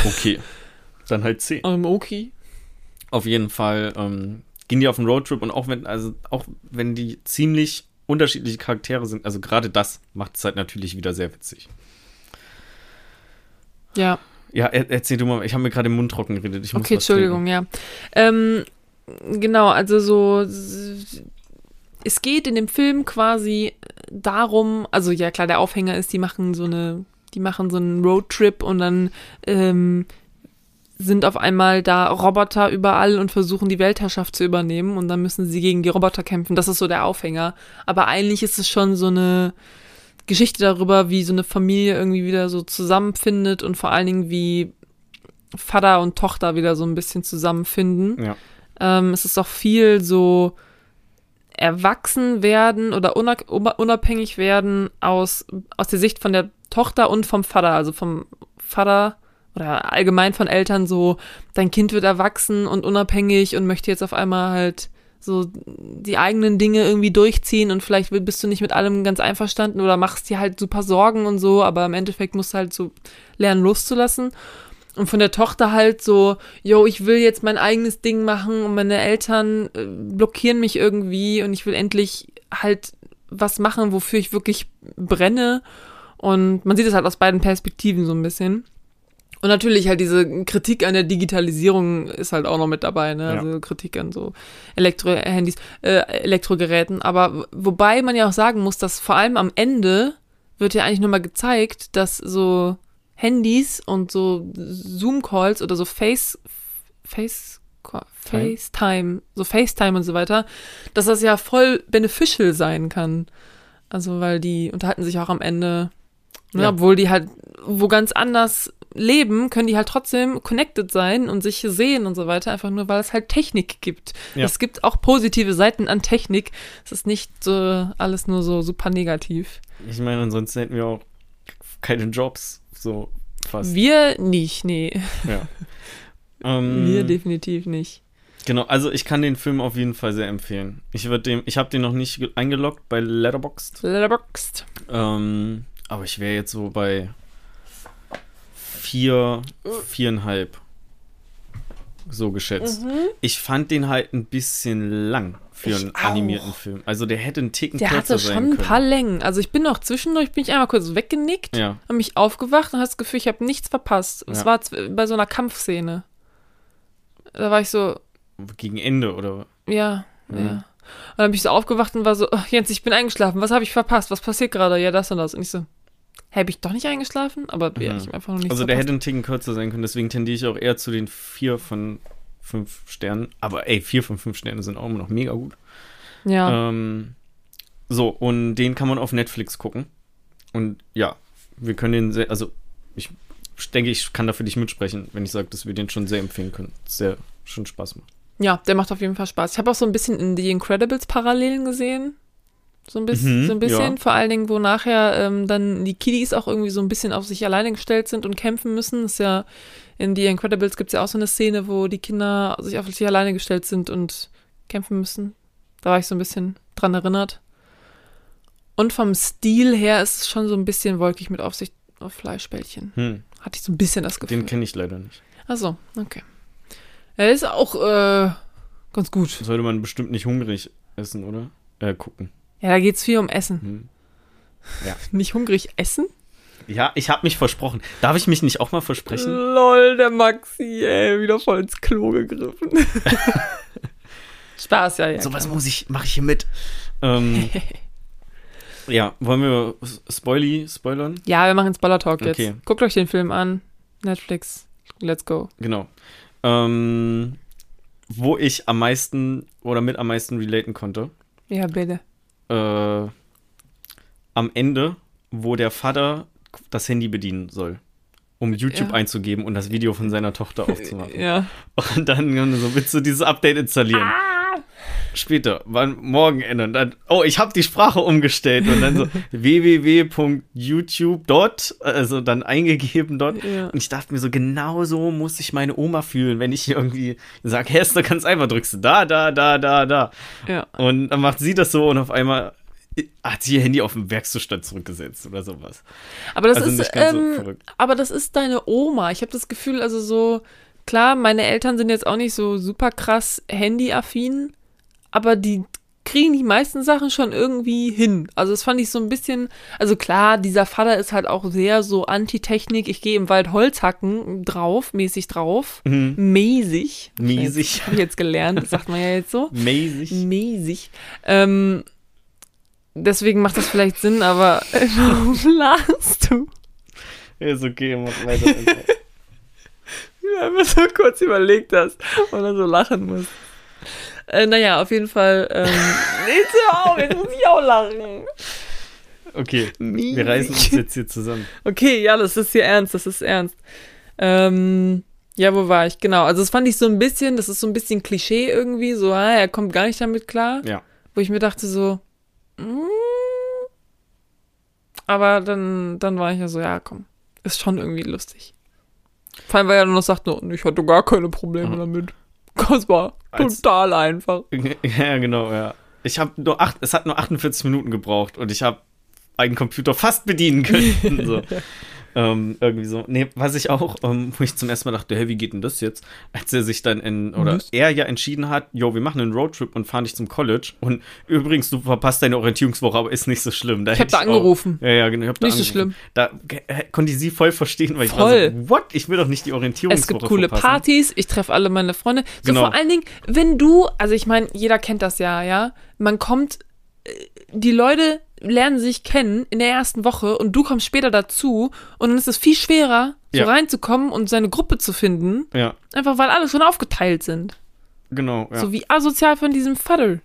Okay. dann halt zehn. Ähm, okay. Auf jeden Fall ähm, gehen die auf einen Roadtrip und auch wenn, also auch wenn die ziemlich unterschiedliche Charaktere sind, also gerade das macht es halt natürlich wieder sehr witzig. Ja, Ja, er, erzähl du mal, ich habe mir gerade den Mund trocken geredet. Ich muss okay, Entschuldigung, ja. Ähm, genau, also so, es geht in dem Film quasi darum, also ja klar, der Aufhänger ist, die machen so eine, die machen so einen Roadtrip und dann ähm, sind auf einmal da Roboter überall und versuchen die Weltherrschaft zu übernehmen und dann müssen sie gegen die Roboter kämpfen. Das ist so der Aufhänger. Aber eigentlich ist es schon so eine Geschichte darüber, wie so eine Familie irgendwie wieder so zusammenfindet und vor allen Dingen wie Vater und Tochter wieder so ein bisschen zusammenfinden. Ja. Ähm, es ist auch viel so erwachsen werden oder unabhängig werden aus, aus der Sicht von der Tochter und vom Vater, also vom Vater oder allgemein von Eltern so, dein Kind wird erwachsen und unabhängig und möchte jetzt auf einmal halt so die eigenen Dinge irgendwie durchziehen und vielleicht bist du nicht mit allem ganz einverstanden oder machst dir halt super Sorgen und so, aber im Endeffekt musst du halt so lernen loszulassen. Und von der Tochter halt so, yo, ich will jetzt mein eigenes Ding machen und meine Eltern äh, blockieren mich irgendwie und ich will endlich halt was machen, wofür ich wirklich brenne. Und man sieht es halt aus beiden Perspektiven so ein bisschen. Und natürlich halt diese Kritik an der Digitalisierung ist halt auch noch mit dabei, ne? Ja. Also Kritik an so Elektro-Handys, äh, Elektrogeräten. Aber wobei man ja auch sagen muss, dass vor allem am Ende wird ja eigentlich nur mal gezeigt, dass so Handys und so Zoom-Calls oder so Face, Face, FaceTime, so FaceTime und so weiter, dass das ja voll beneficial sein kann. Also, weil die unterhalten sich auch am Ende, ne, Ja. obwohl die halt wo ganz anders leben, können die halt trotzdem connected sein und sich sehen und so weiter, einfach nur, weil es halt Technik gibt. Ja. Es gibt auch positive Seiten an Technik. Es ist nicht so alles nur so super negativ. Ich meine, ansonsten hätten wir auch keine Jobs, so fast. Wir nicht, nee. Ja. ähm, Wir definitiv nicht. genau, also ich kann den Film auf jeden Fall sehr empfehlen. Ich würde dem, ich habe den noch nicht ge- eingeloggt bei Letterboxd, Letterboxd. ähm, aber ich wäre jetzt so bei vier, viereinhalb so geschätzt. Mhm. Ich fand den halt ein bisschen lang für Ich einen auch. animierten Film. Also der hätte einen Ticken Der kürzer hatte sein schon ein paar Längen. Also ich bin noch zwischendurch, bin ich einmal kurz weggenickt, Ja, habe mich aufgewacht und hatte das Gefühl, ich habe nichts verpasst. Es Ja. war bei so einer Kampfszene. Da war ich so, gegen Ende oder ja, Mhm. ja. Und dann bin ich so aufgewacht und war so, oh, Jens, ich bin eingeschlafen. Was habe ich verpasst? Was passiert gerade? Ja, das und das. Und ich so, habe ich doch nicht eingeschlafen? Aber ja, Mhm. ich habe einfach noch nichts Also der verpasst. hätte einen Ticken kürzer sein können, deswegen tendiere ich auch eher zu den vier von fünf Sternen. Aber ey, vier von fünf Sterne sind auch immer noch mega gut. ja. Ähm, so, und den kann man auf Netflix gucken. Und ja, wir können den sehr, also ich denke, ich kann da für dich mitsprechen, wenn ich sage, dass wir den schon sehr empfehlen können. Der schon Spaß macht. Ja, der macht auf jeden Fall Spaß. Ich habe auch so ein bisschen in The Incredibles Parallelen gesehen. So ein bisschen, Mhm, so ein bisschen. ja. Vor allen Dingen, wo nachher ähm, dann die Kiddies auch irgendwie so ein bisschen auf sich alleine gestellt sind und kämpfen müssen. Das ist ja in The Incredibles gibt es ja auch so eine Szene, wo die Kinder sich auf sich alleine gestellt sind und kämpfen müssen. Da war ich so ein bisschen dran erinnert. Und vom Stil her ist es schon so ein bisschen wolkig mit Aufsicht auf Fleischbällchen. Hm, Hatte ich so ein bisschen das Gefühl. den kenne ich leider nicht. Achso, okay. Er ist auch äh, ganz gut. Sollte man bestimmt nicht hungrig essen, oder? Äh, gucken. Ja, da geht's viel um Essen. Hm. Nicht hungrig essen? Ja, ich habe mich versprochen. Darf ich mich nicht auch mal versprechen? Lol, der Maxi, ey, wieder voll ins Klo gegriffen. Spaß, ja, ja. Sowas muss ich, mache ich hier mit. Ähm, ja, wollen wir Spoily spoilern? Ja, wir machen Spoiler Talk jetzt. Okay. Guckt euch den Film an. Netflix. Let's go. Genau. Ähm, wo ich am meisten oder mit am meisten relaten konnte. Ja, bitte. Äh, am Ende, wo der Vater das Handy bedienen soll, um YouTube Ja. einzugeben und das Video von seiner Tochter aufzumachen. Ja. Und dann so, willst du dieses Update installieren? Ah. Später, wann Morgenende. Und dann, oh, ich habe die Sprache umgestellt. Und dann so www.youtube. Also dann eingegeben dort. Ja. Und ich dachte mir so, genau so muss sich meine Oma fühlen, wenn ich irgendwie sage, hey, ist da ganz einfach, drückst du da, da, da, da, da. Ja. Und dann macht sie das so und auf einmal hat sie ihr Handy auf den Werkzustand zurückgesetzt oder sowas. Aber das Also ist, so ähm, verrückt. aber das ist deine Oma. Ich habe das Gefühl, also so, klar, meine Eltern sind jetzt auch nicht so super krass handyaffin, aber die kriegen die meisten Sachen schon irgendwie hin. Also das fand ich so ein bisschen, also klar, dieser Vater ist halt auch sehr so Antitechnik, ich gehe im Wald Holz hacken drauf, mäßig drauf. Mhm. Mäßig. Mäßig. Habe ich jetzt gelernt, das sagt man ja jetzt so. Mäßig. Mäßig. Ähm, deswegen macht das vielleicht Sinn, aber warum lachst du? Ist okay, mach weiter. Ja, mir so kurz überlegt hast und dann so lachen muss. Äh, naja, auf jeden Fall. Ähm, jetzt hör auf, jetzt muss ich auch lachen. Okay, wir reißen uns jetzt hier zusammen. Okay, ja, das ist hier ernst, das ist ernst. Ähm, ja, wo war ich? Genau, also das fand ich so ein bisschen, das ist so ein bisschen Klischee irgendwie, so, ah, er kommt gar nicht damit klar. Ja. Wo ich mir dachte so, mm. aber dann, dann war ich ja so, ja, komm, ist schon irgendwie lustig. Vor allem, weil er dann noch sagt, no, ich hatte gar keine Probleme Mhm. damit. Als- total einfach. Ja, genau, ja. Ich habe nur acht, es hat nur 48 Minuten gebraucht und ich habe einen Computer fast bedienen können. So. Ähm, irgendwie so. Nee, was ich auch, ähm, wo ich zum ersten Mal dachte, hey, wie geht denn das jetzt? Als er sich dann in, oder Was? er ja entschieden hat, jo, wir machen einen Roadtrip und fahren dich zum College. Und übrigens, du verpasst deine Orientierungswoche, aber ist nicht so schlimm. Da Ich hab da auch- angerufen. Ja, ja, genau. Ich hab da Nicht so angerufen. Da äh, konnte ich sie voll verstehen, weil ich Voll. war so, what? Ich will doch nicht die Orientierungswoche Es gibt coole verpassen. Partys, ich treffe alle meine Freunde. So Genau. vor allen Dingen, wenn du, also ich meine, jeder kennt das ja, ja. Man kommt, äh, die Leute lernen sich kennen in der ersten Woche und du kommst später dazu und dann ist es viel schwerer, so Ja. reinzukommen und seine Gruppe zu finden, Ja, einfach weil alle schon aufgeteilt sind. genau. Ja. So wie asozial von diesem Vater.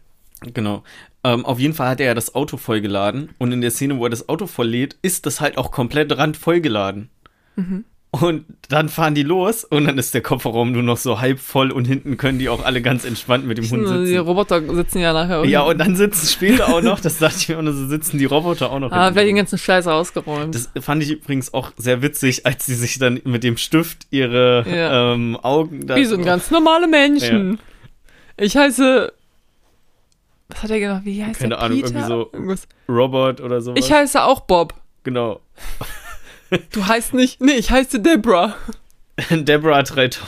Genau. Ähm, auf jeden Fall hat er ja das Auto vollgeladen und in der Szene, wo er das Auto volllädt, ist das halt auch komplett randvollgeladen. Mhm. Und dann fahren die los und dann ist der Kofferraum nur noch so halb voll und hinten können die auch alle ganz entspannt mit dem Hund Die sitzen. Roboter sitzen ja nachher unten. Ja, und dann sitzen später auch noch, das dachte ich mir, noch, so sitzen die Roboter auch noch. Ah, vielleicht den ganzen Scheiß ausgeräumt. Das fand ich übrigens auch sehr witzig, als sie sich dann mit dem Stift ihre Ja. ähm, Augen da Wie so ein ganz normale Menschen. Ich heiße. Was hat er gemacht? Wie heißt Keine der? Ahnung, Peter? irgendwie so-. Robert oder sowas. Ich heiße auch Bob. genau. Du heißt nicht. Nee, ich heiße Deborah. Deborah 3000,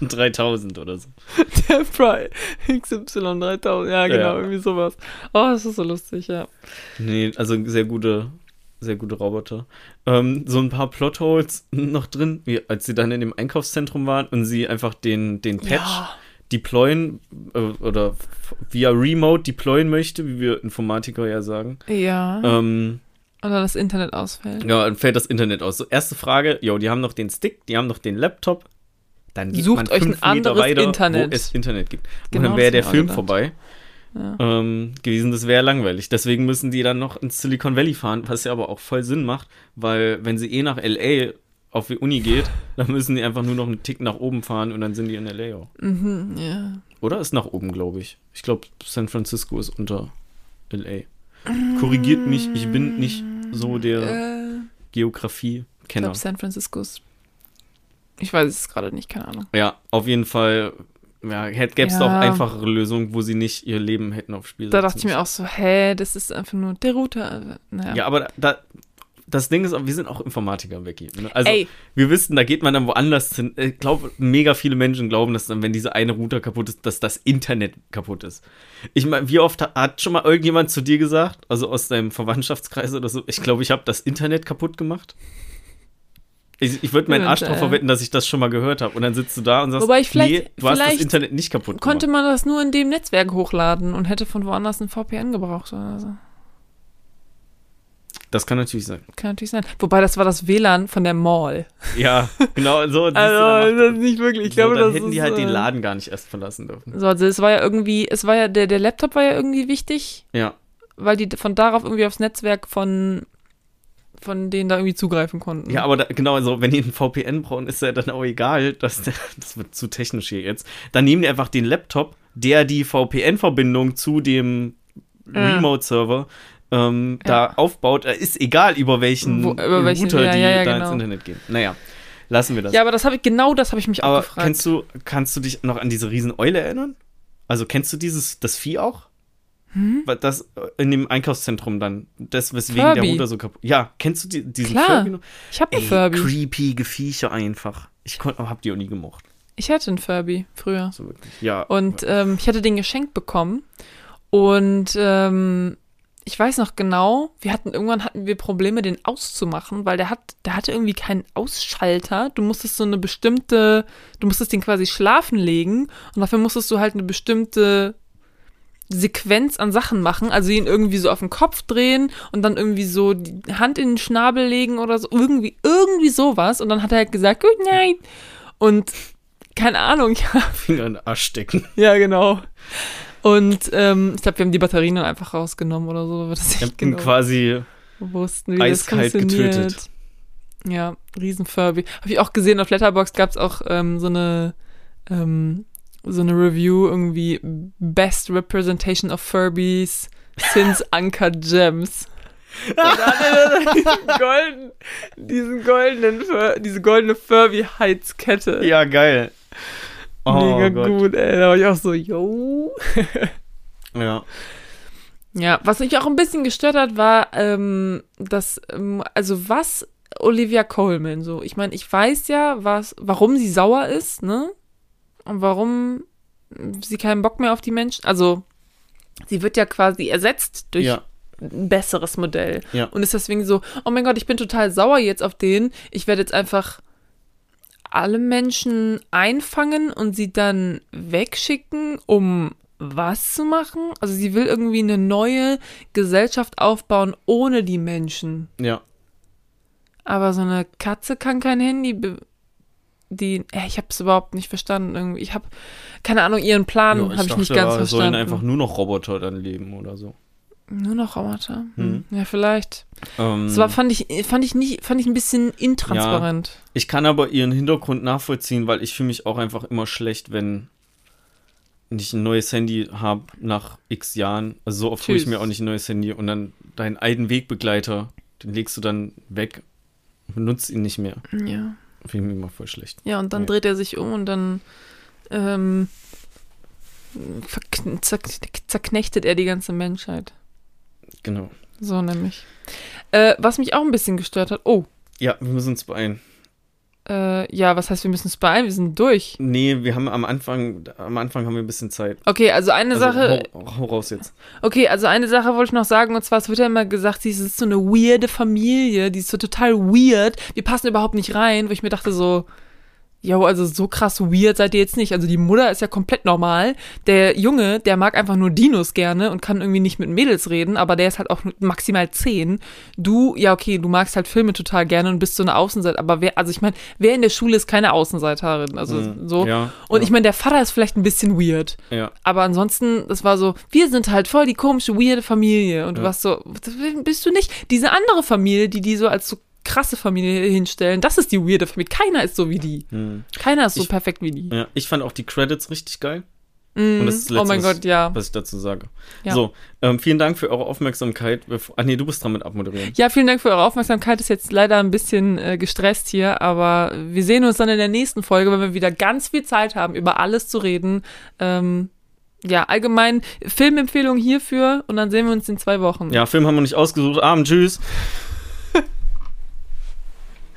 3000 oder so. Deborah XY3000. Ja, genau, Ja. irgendwie sowas. Oh, das ist so lustig, ja. Nee, also sehr gute, sehr gute Roboter. Ähm, so ein paar Plotholes noch drin, wie als sie dann in dem Einkaufszentrum waren und sie einfach den, den Patch Ja. deployen äh, oder via Remote deployen möchte, wie wir Informatiker ja sagen. Ja. Ähm, Oder das Internet ausfällt. ja, dann fällt das Internet aus. So, erste Frage, jo, die haben noch den Stick, die haben noch den Laptop. Dann geht Sucht man euch ein fünf Meter anderes weiter, Internet. wo es Internet gibt. Genau und dann wäre der Film gedacht. vorbei Ja. ähm, gewesen. Das wäre langweilig. Deswegen müssen die dann noch ins Silicon Valley fahren, was ja aber auch voll Sinn macht, weil wenn sie eh nach LA auf die Uni geht, dann müssen die einfach nur noch einen Tick nach oben fahren und dann sind die in LA auch. Mhm, ja. Oder ist nach oben, glaube ich. Ich glaube, San Francisco ist unter LA. Korrigiert mich, ich bin nicht so der Äh, ich Geografie-Kenner. glaube, San Francisco ist. Ich weiß es gerade nicht, keine Ahnung. Ja, auf jeden Fall ja, gäbe es Ja. auch einfachere Lösungen, wo sie nicht ihr Leben hätten aufs Spiel Da dachte ich mir auch so, hä, das ist einfach nur der Router. äh, Naja. Ja, aber da, das Ding ist, wir sind auch Informatiker, Becky. ne? Also, Ey. wir wissen, da geht man dann woanders hin. Ich glaube, mega viele Menschen glauben, dass dann, wenn diese eine Router kaputt ist, dass das Internet kaputt ist. Ich meine, wie oft hat, schon mal irgendjemand zu dir gesagt, also aus deinem Verwandtschaftskreis oder so, ich glaube, ich habe das Internet kaputt gemacht? Ich, ich würde meinen Arsch drauf Eventuell. verwetten, dass ich das schon mal gehört habe. Und dann sitzt du da und sagst, Wobei ich vielleicht- nee, du hast das vielleicht Internet nicht kaputt Konnte gemacht. man das nur in dem Netzwerk hochladen und hätte von woanders ein VPN gebraucht oder so. Das kann natürlich sein. Kann natürlich sein. Wobei, das war das WLAN von der Mall. Ja, genau so. Also, das ist nicht wirklich. Ich so, glaube, dann das hätten ist, die halt den äh, Laden gar nicht erst verlassen dürfen. So, also es war ja irgendwie, es war ja, der, der Laptop war ja irgendwie wichtig, Ja, weil die von darauf irgendwie aufs Netzwerk von, von denen da irgendwie zugreifen konnten. ja, aber da, genau, also wenn die einen VPN brauchen, ist ja dann auch egal, dass der, das wird zu technisch hier jetzt. Dann nehmen die einfach den Laptop, der die VPN-Verbindung zu dem Ja. Remote-Server ähm. Ja. da aufbaut. Äh, Ist egal, über welchen Wo- über welchen- Router ja, die ja, ja, da genau. ins Internet gehen. Naja, lassen wir das. Ja, aber das habe ich, genau das habe ich mich auch aber gefragt. kennst du, kannst du dich noch an diese Rieseneule erinnern? Also kennst du dieses, das Vieh auch? Hm? Das äh, in dem Einkaufszentrum dann, das weswegen Furby. der Router so kaputt. Ja, kennst du die, diesen Klar. Furby noch? Ich habe einen Furby. creepy Viecher einfach. Ich kon- hab die auch nie gemocht. Ich hatte einen Furby früher. So wirklich. Ja. Und ähm, ich hatte den geschenkt bekommen. Und ähm, ich weiß noch genau, wir hatten irgendwann hatten wir Probleme, den auszumachen, weil der hat, der hatte irgendwie keinen Ausschalter. Du musstest so eine bestimmte, du musstest den quasi schlafen legen und dafür musstest du halt eine bestimmte Sequenz an Sachen machen, also ihn irgendwie so auf den Kopf drehen und dann irgendwie so die Hand in den Schnabel legen oder so, irgendwie, irgendwie sowas. Und dann hat er halt gesagt, Good night. Und keine Ahnung, ja, Finger in den Arsch stecken. ja, genau. Und ähm, ich glaube, wir haben die Batterien dann einfach rausgenommen oder so, wir das Ich nicht hab ihn genau quasi. wussten, wie eiskalt das getötet. Ja, riesen Furby. Habe ich auch gesehen, auf Letterboxd gab es auch ähm, so eine ähm, so eine Review irgendwie Best Representation of Furbies since Uncut Gems. Und dann hat diesen golden, diesen goldenen, diese goldene Furby-Heizkette. Ja, geil. Oh, Mega Gott. gut, ey. Da war ich auch so, yo. Ja. Ja, was mich auch ein bisschen gestört hat, war, ähm, dass, ähm, also was Olivia Coleman so, ich meine, ich weiß ja, was, warum sie sauer ist, ne? Und warum sie keinen Bock mehr auf die Menschen, also sie wird ja quasi ersetzt durch Ja. ein besseres Modell. Ja. Und ist deswegen so, oh mein Gott, ich bin total sauer jetzt auf den. Ich werde jetzt einfach alle Menschen einfangen und sie dann wegschicken, um was zu machen? Also sie will irgendwie eine neue Gesellschaft aufbauen ohne die Menschen. Ja. Aber so eine Katze kann kein Handy die äh, ich habe es überhaupt nicht verstanden irgendwie. Ich habe keine Ahnung, ihren Plan Ja, habe ich nicht ganz da verstanden. sollen einfach nur noch Roboter dann leben oder so. Nur noch Roboter. Hm. Hm. Ja, vielleicht. Ähm, Das war, fand ich, fand ich nicht, fand ich ein bisschen intransparent. Ich kann aber ihren Hintergrund nachvollziehen, weil ich fühle mich auch einfach immer schlecht, wenn ich ein neues Handy habe nach x Jahren. Also so oft hole ich mir auch nicht ein neues Handy und dann deinen alten Wegbegleiter, den legst du dann weg und benutzt ihn nicht mehr. Ja. Finde ich mir immer voll schlecht. Ja, und dann Ja. dreht er sich um und dann ähm, zerknechtet er die ganze Menschheit. Genau. So nämlich. Äh, was mich auch ein bisschen gestört hat, oh, Ja, wir müssen uns beeilen. äh, ja, was heißt, wir müssen es beeilen? Wir sind durch. Nee, wir haben am Anfang, am Anfang haben wir ein bisschen Zeit. Okay, also eine Also, Sache, hau, hau raus jetzt. okay, also eine Sache wollte ich noch sagen, und zwar, es wird ja immer gesagt, sie ist so eine weirde Familie, die ist so total weird, wir passen überhaupt nicht rein, wo ich mir dachte so, Jo, also so krass weird seid ihr jetzt nicht. Also die Mutter ist ja komplett normal. Der Junge, der mag einfach nur Dinos gerne und kann irgendwie nicht mit Mädels reden, aber der ist halt auch maximal zehn. Du, ja okay, du magst halt Filme total gerne und bist so eine Außenseiter. Aber wer, also ich meine, wer in der Schule ist keine Außenseiterin? Also Mhm. so. Ja, Und ja. ich meine, der Vater ist vielleicht ein bisschen weird. Ja, Aber ansonsten, das war so, wir sind halt voll die komische, weirde Familie. Und du warst so, bist du nicht. Diese andere Familie, die die so als so krasse Familie hinstellen, das ist die weirde Familie. Keiner ist so wie die. hm. Keiner ist so Ich- perfekt wie die. ja. Ich fand auch die Credits richtig geil. Mm, das ist das oh mein Letzte, Gott, ja. was ich dazu sage. Ja. So, ähm, vielen Dank für eure Aufmerksamkeit. Bevor- Ah, nee, du bist dran mit abmoderieren. Ja, vielen Dank für eure Aufmerksamkeit. Ist jetzt leider ein bisschen äh, gestresst hier, aber wir sehen uns dann in der nächsten Folge, wenn wir wieder ganz viel Zeit haben, über alles zu reden. Ähm, ja, allgemein Filmempfehlung hierfür und dann sehen wir uns in zwei Wochen. Ja, Film haben wir nicht ausgesucht. Abend, tschüss.